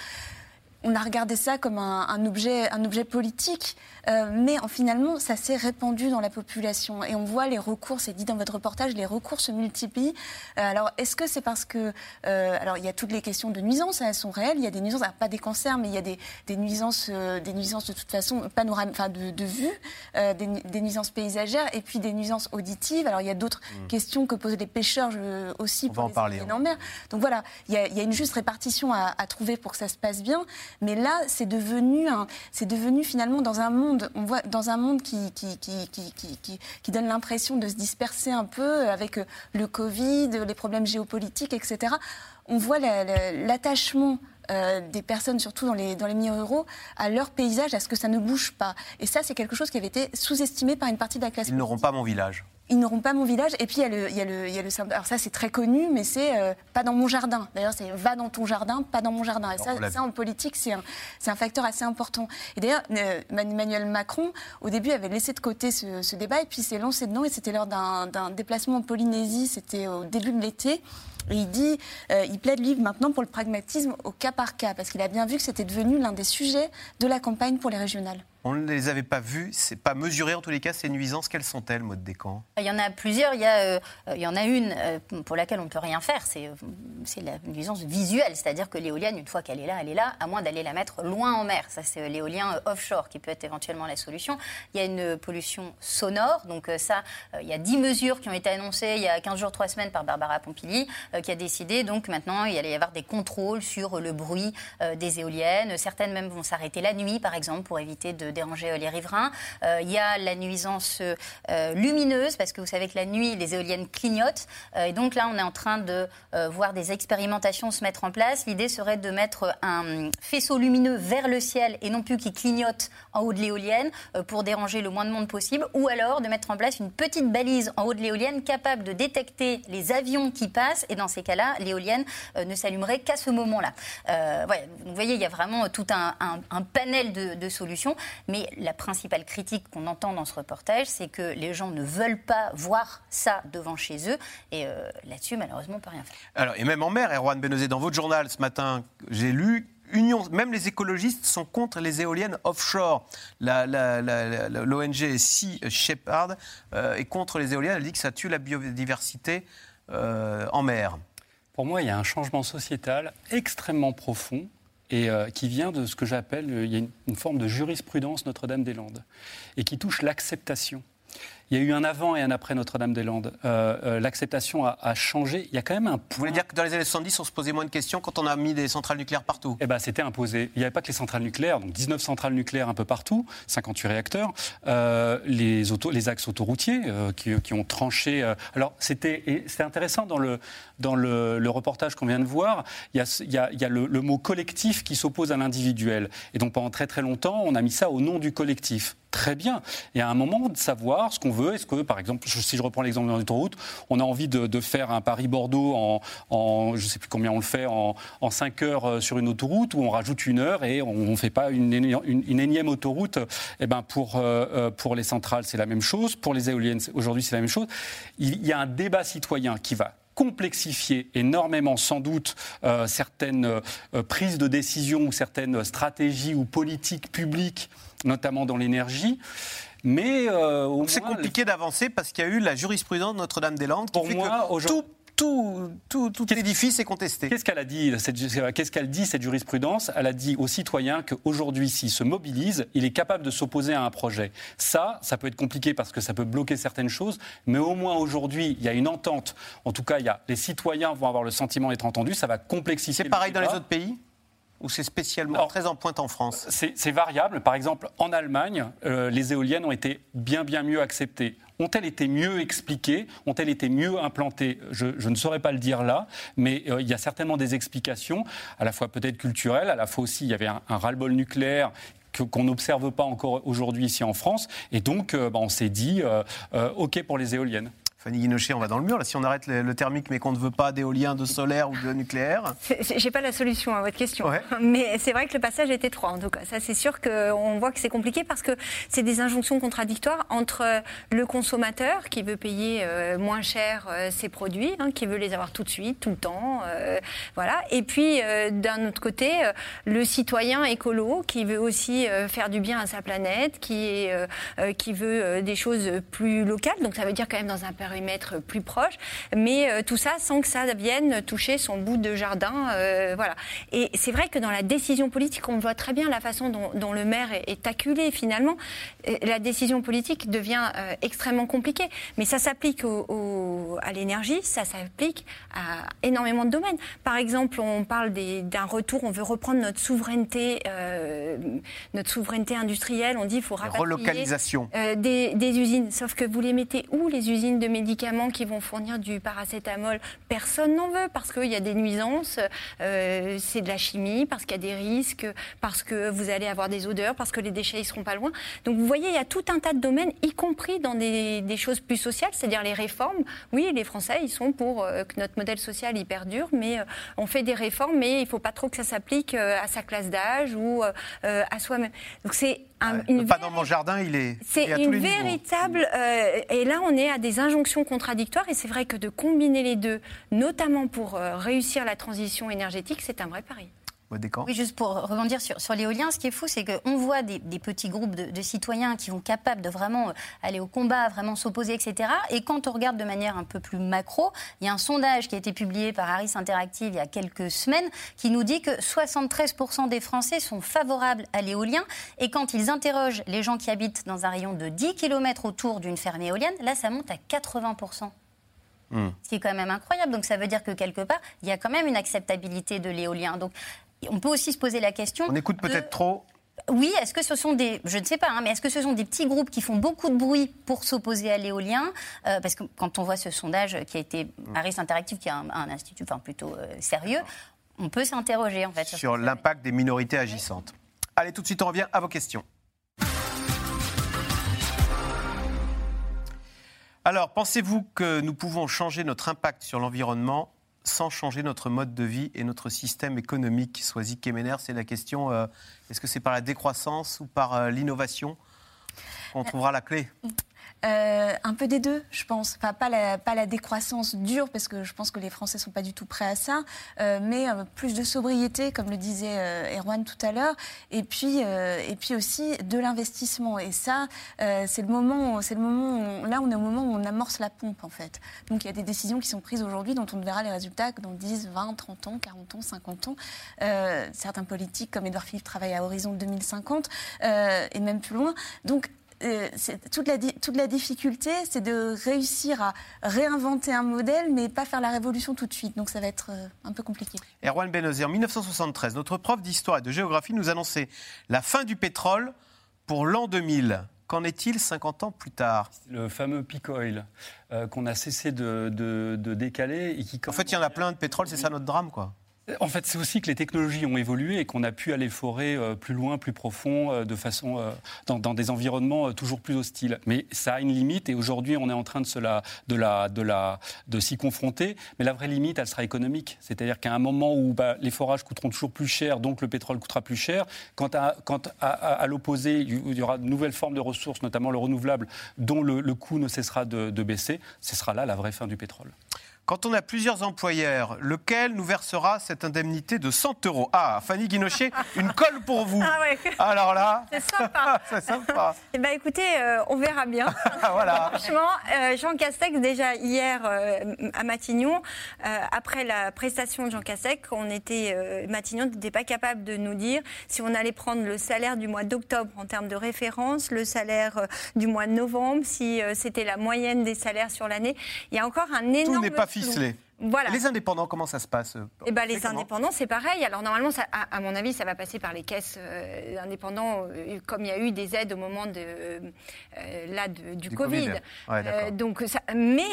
on a regardé ça comme un, objet, un objet politique, euh, mais en, finalement, ça s'est répandu dans la population. Et on voit les recours, c'est dit dans votre reportage, les recours se multiplient. Euh, alors, est-ce que c'est parce que. Euh, alors, il y a toutes les questions de nuisances, elles sont réelles. Il y a des nuisances, pas des cancers, mais il y a des, nuisances, des nuisances de toute façon panoramiques, enfin de, de vue, des, nuisances paysagères, et puis des nuisances auditives. Alors, il y a d'autres mmh. questions que posent les pêcheurs aussi pour les parler, en mer. Donc voilà, il y, a, une juste répartition à, à trouver pour que ça se passe bien. Mais là, c'est devenu, c'est devenu finalement dans un monde, on voit dans un monde qui, qui, qui, qui, qui donne l'impression de se disperser un peu avec le Covid, les problèmes géopolitiques, etc. On voit l'attachement euh, des personnes, surtout dans les, dans les milieux ruraux, à leur paysage, à ce que ça ne bouge pas. Et ça, c'est quelque chose qui avait été sous-estimé par une partie de la classe. Ils n'auront pas mon village ils n'auront pas mon village. Et puis, il y a le, il y a le, il y a le Alors, ça, c'est très connu, mais c'est euh, pas dans mon jardin. D'ailleurs, c'est va dans ton jardin, pas dans mon jardin. Et ça, ça en politique, c'est un, un, facteur assez important. Et d'ailleurs, euh, Emmanuel Macron, au début, avait laissé de côté ce, ce débat et puis s'est lancé dedans. Et c'était lors d'un déplacement en Polynésie, c'était au début de l'été. Et il dit, euh, il plaide lui maintenant pour le pragmatisme au cas par cas, parce qu'il a bien vu que c'était devenu l'un des sujets de la campagne pour les régionales. On ne les avait pas vus, c'est pas mesuré en tous les cas ces nuisances. Quelles sont-elles, Maud Descamps? Il y en a plusieurs. Il y, a, euh, il y en a une euh, pour laquelle on ne peut rien faire, c'est, la nuisance visuelle, c'est-à-dire que l'éolienne, une fois qu'elle est là, elle est là, à moins d'aller la mettre loin en mer. Ça, c'est l'éolien offshore qui peut être éventuellement la solution. Il y a une pollution sonore, donc ça, il y a 10 mesures qui ont été annoncées il y a 15 jours, 3 semaines par Barbara Pompili, qui a décidé, donc maintenant, il allait y avoir des contrôles sur le bruit des éoliennes. Certaines même vont s'arrêter la nuit, par exemple, pour éviter de déranger euh, les riverains. Euh, il y a la nuisance euh, lumineuse, parce que vous savez que la nuit, les éoliennes clignotent. et donc là, on est en train de voir des expérimentations se mettre en place. L'idée serait de mettre un faisceau lumineux vers le ciel et non plus qui clignote en haut de l'éolienne pour déranger le moins de monde possible. Ou alors de mettre en place une petite balise en haut de l'éolienne capable de détecter les avions qui passent. Et dans ces cas-là, l'éolienne ne s'allumerait qu'à ce moment-là. vous voyez, il y a vraiment tout un, panel de, de solutions. Mais la principale critique qu'on entend dans ce reportage, c'est que les gens ne veulent pas voir ça devant chez eux. Et euh, là-dessus, malheureusement, on ne peut rien faire. Alors, et même en mer, Erwan Benozé, dans votre journal ce matin, j'ai lu Union, même les écologistes sont contre les éoliennes offshore. L'ONG Sea Shepherd euh, est contre les éoliennes. Elle dit que ça tue la biodiversité euh, en mer. Pour moi, il y a un changement sociétal extrêmement profond et euh, qui vient de ce que j'appelle, il y a une, une forme de jurisprudence Notre-Dame-des-Landes, et qui touche l'acceptation. Il y a eu un avant et un après Notre-Dame-des-Landes. Euh, euh, L'acceptation a, a changé. Il y a quand même un point. Vous voulez dire que dans les années 70, on se posait moins de questions quand on a mis des centrales nucléaires partout? Eh ben, c'était imposé. Il n'y avait pas que les centrales nucléaires, donc 19 centrales nucléaires un peu partout, 58 réacteurs, euh, les, auto, les axes autoroutiers euh, qui, qui, ont tranché. Alors, c'était intéressant dans le, dans le, le reportage qu'on vient de voir. Il y a, il y a, il y a le, le mot collectif qui s'oppose à l'individuel. Et donc, pendant très très longtemps, on a mis ça au nom du collectif très bien. Et à un moment de savoir ce qu'on veut. Est-ce que, par exemple, si je reprends l'exemple d'une autoroute, on a envie de, de faire un Paris-Bordeaux en, je ne sais plus combien on le fait, en, en 5 heures euh, sur une autoroute, ou on rajoute une heure et on ne fait pas une, énième autoroute. Eh ben pour, euh, pour les centrales, c'est la même chose. Pour les éoliennes, aujourd'hui, c'est la même chose. Il y a un débat citoyen qui va complexifier énormément sans doute euh, certaines euh, prises de décision ou certaines stratégies ou politiques publiques, notamment dans l'énergie. Mais euh, c'est compliqué d'avancer parce qu'il y a eu la jurisprudence de Notre-Dame-des-Landes qui Pour fait moi, que tout tout, tout, tout l'édifice est contesté. Qu'est-ce qu'elle a dit Qu'est-ce qu'elle dit cette jurisprudence? Elle a dit aux citoyens qu'aujourd'hui, s'il se mobilise, il est capable de s'opposer à un projet. Ça, ça peut être compliqué parce que ça peut bloquer certaines choses, mais au moins aujourd'hui, il y a une entente. En tout cas, il y a, les citoyens vont avoir le sentiment d'être entendus. Ça va complexifier. C'est pareil dans les autres pays? Ou c'est spécialement Alors, très en pointe en France C'est variable. Par exemple, en Allemagne, euh, les éoliennes ont été bien, bien mieux acceptées. Ont-elles été mieux expliquées Ont-elles été mieux implantées je, je, ne saurais pas le dire là, mais euh, il y a certainement des explications, à la fois peut-être culturelles, à la fois aussi il y avait un, un ras-le-bol nucléaire qu'on n'observe pas encore aujourd'hui ici en France. Et donc, euh, bah, on s'est dit, OK pour les éoliennes. Fanny Guinochet, on va dans le mur. Là, si on arrête le, le thermique, mais qu'on ne veut pas d'éolien, de solaire ou de nucléaire. J'ai pas la solution à votre question. Ouais. Mais c'est vrai que le passage est étroit, en tout cas. Ça, c'est sûr qu'on voit que c'est compliqué parce que c'est des injonctions contradictoires entre le consommateur qui veut payer euh, moins cher euh, ses produits, hein, qui veut les avoir tout de suite, tout le temps, euh, voilà. Et puis euh, d'un autre côté, euh, le citoyen écolo qui veut aussi euh, faire du bien à sa planète, qui est, qui veut des choses plus locales. Donc ça veut dire quand même dans un périmètre plus proche, mais euh, tout ça sans que ça vienne toucher son bout de jardin. Euh, voilà. Et c'est vrai que dans la décision politique, on voit très bien la façon dont, le maire est, acculé finalement. La décision politique devient euh, extrêmement compliquée, mais ça s'applique au, au, à l'énergie, ça s'applique à énormément de domaines. Par exemple, on parle d'un retour, on veut reprendre notre souveraineté, euh, notre souveraineté industrielle. On dit qu'il faut rapatrier relocalisation des, des usines, sauf que vous les mettez où les usines de médicaments qui vont fournir du paracétamol, personne n'en veut parce qu'il y a des nuisances, euh, c'est de la chimie, parce qu'il y a des risques, parce que vous allez avoir des odeurs, parce que les déchets ne seront pas loin. Donc vous voyez, il y a tout un tas de domaines, y compris dans des, des choses plus sociales, c'est-à-dire les réformes. Oui, les Français, ils sont pour euh, que notre modèle social y perdure, mais euh, on fait des réformes, mais il ne faut pas trop que ça s'applique euh, à sa classe d'âge ou à soi-même. Donc c'est un, ouais, une pas dans mon jardin, il est. C'est une véritable. Euh, et là, on est à des injonctions contradictoires. Et c'est vrai que de combiner les deux, notamment pour euh, réussir la transition énergétique, c'est un vrai pari. Oui, juste pour rebondir sur, sur l'éolien, ce qui est fou, c'est qu'on voit des, des, petits groupes de, de, citoyens qui vont capables de vraiment aller au combat, vraiment s'opposer, etc. Et quand on regarde de manière un peu plus macro, il y a un sondage qui a été publié par Harris Interactive il y a quelques semaines qui nous dit que 73% des Français sont favorables à l'éolien. Et quand ils interrogent les gens qui habitent dans un rayon de 10 km autour d'une ferme éolienne, là, ça monte à 80%. Mmh. Ce qui est quand même incroyable. Donc ça veut dire que quelque part, il y a quand même une acceptabilité de l'éolien. Donc on peut aussi se poser la question. On écoute peut-être de... trop. Oui, est-ce que ce sont des, je ne sais pas, hein, mais est-ce que ce sont des petits groupes qui font beaucoup de bruit pour s'opposer à l'éolien euh, Parce que quand on voit ce sondage qui a été Harris Interactive, qui est un, un institut enfin, plutôt euh, sérieux, on peut s'interroger en fait sur, sur l'impact des minorités agissantes. Allez, tout de suite, on revient à vos questions. Alors, pensez-vous que nous pouvons changer notre impact sur l'environnement sans changer notre mode de vie et notre système économique Soisy Kemener, c'est la question euh, est-ce que c'est par la décroissance ou par euh, l'innovation qu'on trouvera la clé? Euh, un peu des deux, je pense. Enfin, pas la, décroissance dure, parce que je pense que les Français sont pas du tout prêts à ça, euh, mais euh, plus de sobriété, comme le disait Erwan tout à l'heure, et puis et puis aussi de l'investissement. Et ça, c'est le moment, le moment. Où là, on est au moment où on amorce la pompe, en fait. Donc, il y a des décisions qui sont prises aujourd'hui, dont on verra les résultats dans 10, 20, 30 ans, 40 ans, 50 ans. Certains politiques, comme Édouard Philippe, travaillent à horizon 2050 euh, et même plus loin. Donc euh, c'est- toute, la, di- toute la difficulté, c'est de réussir à réinventer un modèle, mais pas faire la révolution tout de suite. Donc ça va être euh, un peu compliqué. Erwan Benozé, en 1973, notre prof d'histoire et de géographie nous annonçait la fin du pétrole pour l'an 2000. Qu'en est-il 50 ans plus tard? Le fameux peak oil euh, qu'on a cessé de, de- de décaler. Et qui, En fait, il y en a plein de pétrole, c'est ça notre drame, quoi. En fait, c'est aussi que les technologies ont évolué et qu'on a pu aller forer euh, plus loin, plus profond, euh, de façon euh, dans, des environnements toujours plus hostiles. Mais ça a une limite et aujourd'hui, on est en train de la, de la, de la, de s'y confronter. Mais la vraie limite, elle sera économique. C'est-à-dire qu'à un moment où bah, les forages coûteront toujours plus cher, donc le pétrole coûtera plus cher. Quant à, l'opposé, il y aura de nouvelles formes de ressources, notamment le renouvelable, dont le, coût ne cessera de baisser. Ce sera là la vraie fin du pétrole. Quand on a plusieurs employeurs, lequel nous versera cette indemnité de 100 euros? Ah, Fanny Guinochet, une colle pour vous. Ah ouais. Alors là, C'est sympa. c'est sympa. Eh ben, écoutez, euh, on verra bien. voilà. Franchement, euh, Jean Castex, déjà hier euh, à Matignon, après la prestation de Jean Castex, on était, Matignon n'était pas capable de nous dire si on allait prendre le salaire du mois d'octobre en termes de référence, le salaire du mois de novembre, si c'était la moyenne des salaires sur l'année. Il y a encore un énorme Ficelé. Voilà. Les indépendants, comment ça se passe euh, Eh ben, les indépendants, c'est pareil. Alors normalement, ça, à, à mon avis, ça va passer par les caisses euh, indépendants, euh, comme il y a eu des aides au moment de, euh, là, de- du, Du Covid. Covid. Ouais, d'accord. donc, ça- mais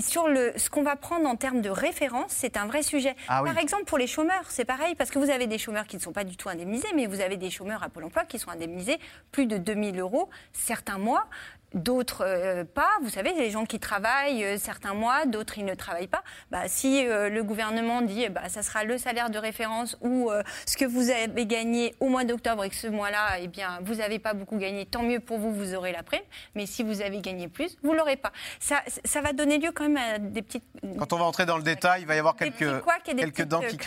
sur le, ce qu'on va prendre en termes de référence, c'est un vrai sujet. Ah oui. Par exemple, pour les chômeurs, c'est pareil, parce que vous avez des chômeurs qui ne sont pas du tout indemnisés, mais vous avez des chômeurs à Pôle emploi qui sont indemnisés plus de 2000 euros certains mois. D'autres euh, pas, vous savez, les gens qui travaillent euh, certains mois, d'autres ils ne travaillent pas. Bah, si euh, le gouvernement dit, eh bah, ça sera le salaire de référence ou ce que vous avez gagné au mois d'octobre et que ce mois-là, eh bien, vous n'avez pas beaucoup gagné, tant mieux pour vous, vous aurez la prime. Mais si vous avez gagné plus, vous l'aurez pas. Ça, ça va donner lieu quand même à des petites. Quand on va entrer dans le détail, il va y avoir quelques, et des quelques dents qui.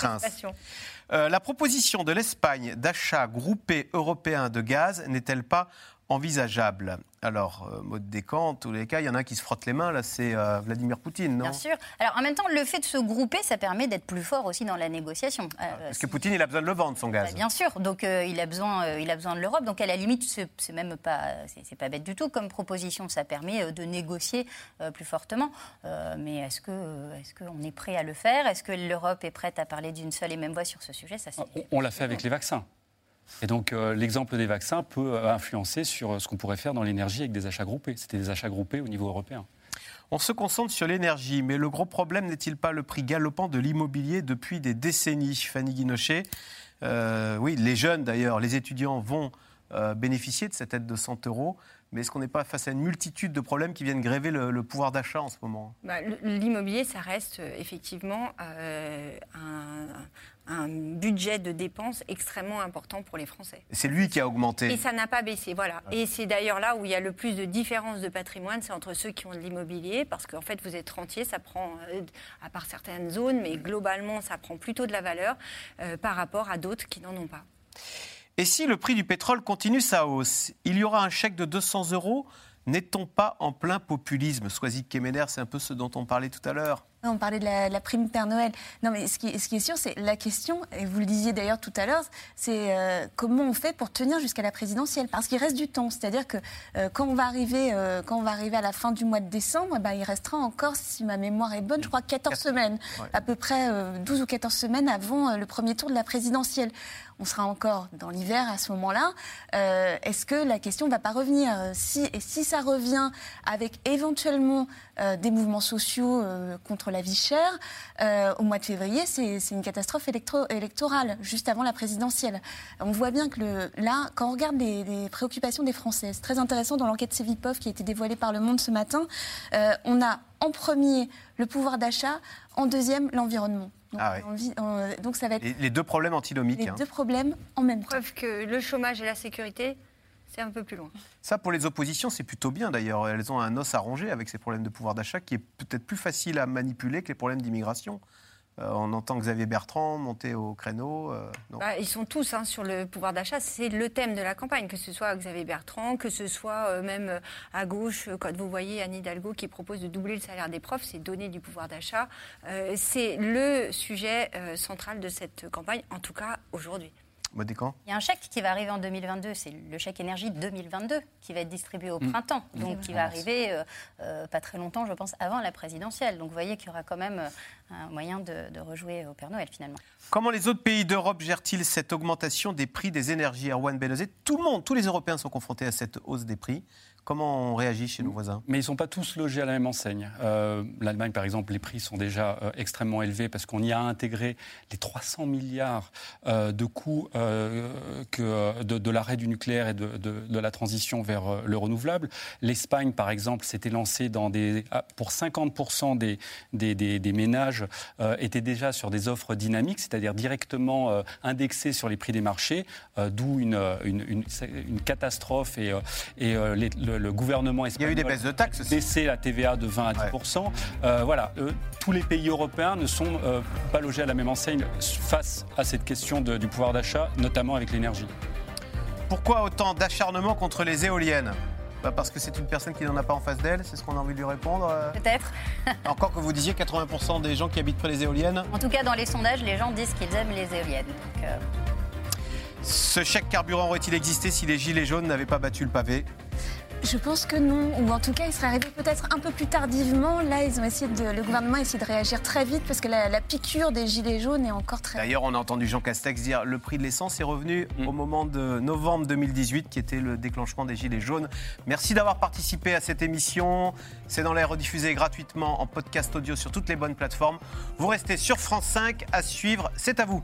Euh, la proposition de l'Espagne d'achat groupé européen de gaz n'est-elle pas envisageable? Alors, euh, mot de décant, en tous les cas, il y en a un qui se frotte les mains, là, c'est euh, Vladimir Poutine, non? Bien sûr. Alors en même temps, le fait de se grouper, ça permet d'être plus fort aussi dans la négociation. Euh, Parce que Poutine, il a besoin de le vendre, son gaz. Bah, bien sûr, donc euh, il a besoin, euh, il a besoin de l'Europe. Donc à la limite, c'est même pas, c'est pas bête du tout comme proposition. Ça permet euh, de négocier euh, plus fortement. Euh, mais est-ce que, est-ce qu'on est prêt à le faire? Est-ce que l'Europe est prête à parler d'une seule et même voix sur ce sujet? Ça, On, on l'a fait avec les vaccins. Et donc, euh, l'exemple des vaccins peut euh, influencer sur euh, ce qu'on pourrait faire dans l'énergie avec des achats groupés. C'était des achats groupés au niveau européen. On se concentre sur l'énergie, mais le gros problème n'est-il pas le prix galopant de l'immobilier depuis des décennies Fanny Guinochet, Euh, oui, les jeunes d'ailleurs, les étudiants vont euh, bénéficier de cette aide de 100 euros, mais est-ce qu'on n'est pas face à une multitude de problèmes qui viennent gréver le, le pouvoir d'achat en ce moment? Bah, L'immobilier, ça reste effectivement euh, un, un budget de dépenses extrêmement important pour les Français. C'est lui qui a augmenté. Et ça n'a pas baissé, voilà. Et c'est d'ailleurs là où il y a le plus de différences de patrimoine, c'est entre ceux qui ont de l'immobilier, parce qu'en fait, vous êtes rentier, ça prend, euh, à part certaines zones, mais globalement, ça prend plutôt de la valeur euh, par rapport à d'autres qui n'en ont pas. Et si le prix du pétrole continue sa hausse, il y aura un chèque de 200 euros N'est-on pas en plein populisme? Soisy Kemener, c'est un peu ce dont on parlait tout à l'heure. On parlait de la, la prime Père Noël. Non, mais ce qui, ce qui est sûr, c'est la question, et vous le disiez d'ailleurs tout à l'heure, c'est euh, comment on fait pour tenir jusqu'à la présidentielle? Parce qu'il reste du temps. C'est-à-dire que euh, quand, on va arriver, euh, quand on va arriver à la fin du mois de décembre, eh ben, il restera encore, si ma mémoire est bonne, je crois 14 semaines. Ouais. À peu près euh, 12 ou 14 semaines avant le premier tour de la présidentielle. On sera encore dans l'hiver à ce moment-là. Est-ce que la question ne va pas revenir? Si, Et si ça revient avec éventuellement des mouvements sociaux euh, contre la vie chère, euh, au mois de février, c'est une catastrophe électro- électorale, juste avant la présidentielle. On voit bien que le, là, quand on regarde les, les préoccupations des Français, c'est très intéressant dans l'enquête Cevipov qui a été dévoilée par Le Monde ce matin, euh, on a en premier le pouvoir d'achat, en deuxième l'environnement. Donc, Ah on- donc ça va être Les, les deux problèmes antinomiques. les hein. deux problèmes en même temps. Preuve que le chômage et la sécurité, c'est un peu plus loin. Ça, pour les oppositions, c'est plutôt bien d'ailleurs. Elles ont un os à ronger avec ces problèmes de pouvoir d'achat qui est peut-être plus facile à manipuler que les problèmes d'immigration. Euh, on entend Xavier Bertrand monter au créneau. euh. Bah, ils sont tous hein, sur le pouvoir d'achat. C'est le thème de la campagne, que ce soit Xavier Bertrand, que ce soit euh, même à gauche, quand vous voyez Anne Hidalgo qui propose de doubler le salaire des profs, c'est donner du pouvoir d'achat. C'est le sujet central de cette campagne, en tout cas aujourd'hui. Modécan Il y a un chèque qui va arriver en 2022, c'est le chèque énergie 2022 qui va être distribué au Mm. printemps, Mm. donc qui va arriver euh, euh, pas très longtemps, je pense, avant la présidentielle. Donc vous voyez qu'il y aura quand même euh, un moyen de, de rejouer au Père Noël finalement. Comment les autres pays d'Europe gèrent-ils cette augmentation des prix des énergies Erwan Benozet, tout le monde, tous les Européens sont confrontés à cette hausse des prix. Comment on réagit chez nos voisins? Mais ils ne sont pas tous logés à la même enseigne. Euh, L'Allemagne, par exemple, les prix sont déjà euh, extrêmement élevés parce qu'on y a intégré les 300 milliards euh, de coûts que, de, de l'arrêt du nucléaire et de, de- de la transition vers euh, le renouvelable. L'Espagne, par exemple, s'était lancée dans des, ah, pour 50% des, des, des- des ménages, euh, était déjà sur des offres dynamiques, c'est-à-dire directement euh, indexées sur les prix des marchés, euh, d'où une, une, une- une catastrophe et, et les- le, le gouvernement espagnol. Il y a eu des baisses de taxes. Baisser la TVA de 20 à 10% Euh, Voilà, euh, tous les pays européens ne sont euh, pas logés à la même enseigne face à cette question de- du pouvoir d'achat, notamment avec l'énergie. Pourquoi autant d'acharnement contre les éoliennes? Bah, Parce que c'est une personne qui n'en a pas en face d'elle, c'est ce qu'on a envie de lui répondre. euh. Peut-être. Encore que vous disiez 80% des gens qui habitent près des éoliennes. En tout cas, dans les sondages, les gens disent qu'ils aiment les éoliennes. Donc, euh, Ce chèque carburant aurait-il existé si les gilets jaunes n'avaient pas battu le pavé? Je pense que non, ou en tout cas, il serait arrivé peut-être un peu plus tardivement. Là, ils ont essayé de, le gouvernement a essayé de réagir très vite parce que la, la piqûre des gilets jaunes est encore très. D'ailleurs, on a entendu Jean Castex dire le prix de l'essence est revenu au moment de novembre 2018, qui était le déclenchement des Gilets jaunes. Merci d'avoir participé à cette émission. C'est dans l'air rediffusé gratuitement en podcast audio sur toutes les bonnes plateformes. Vous restez sur France 5 à suivre. C'est à vous.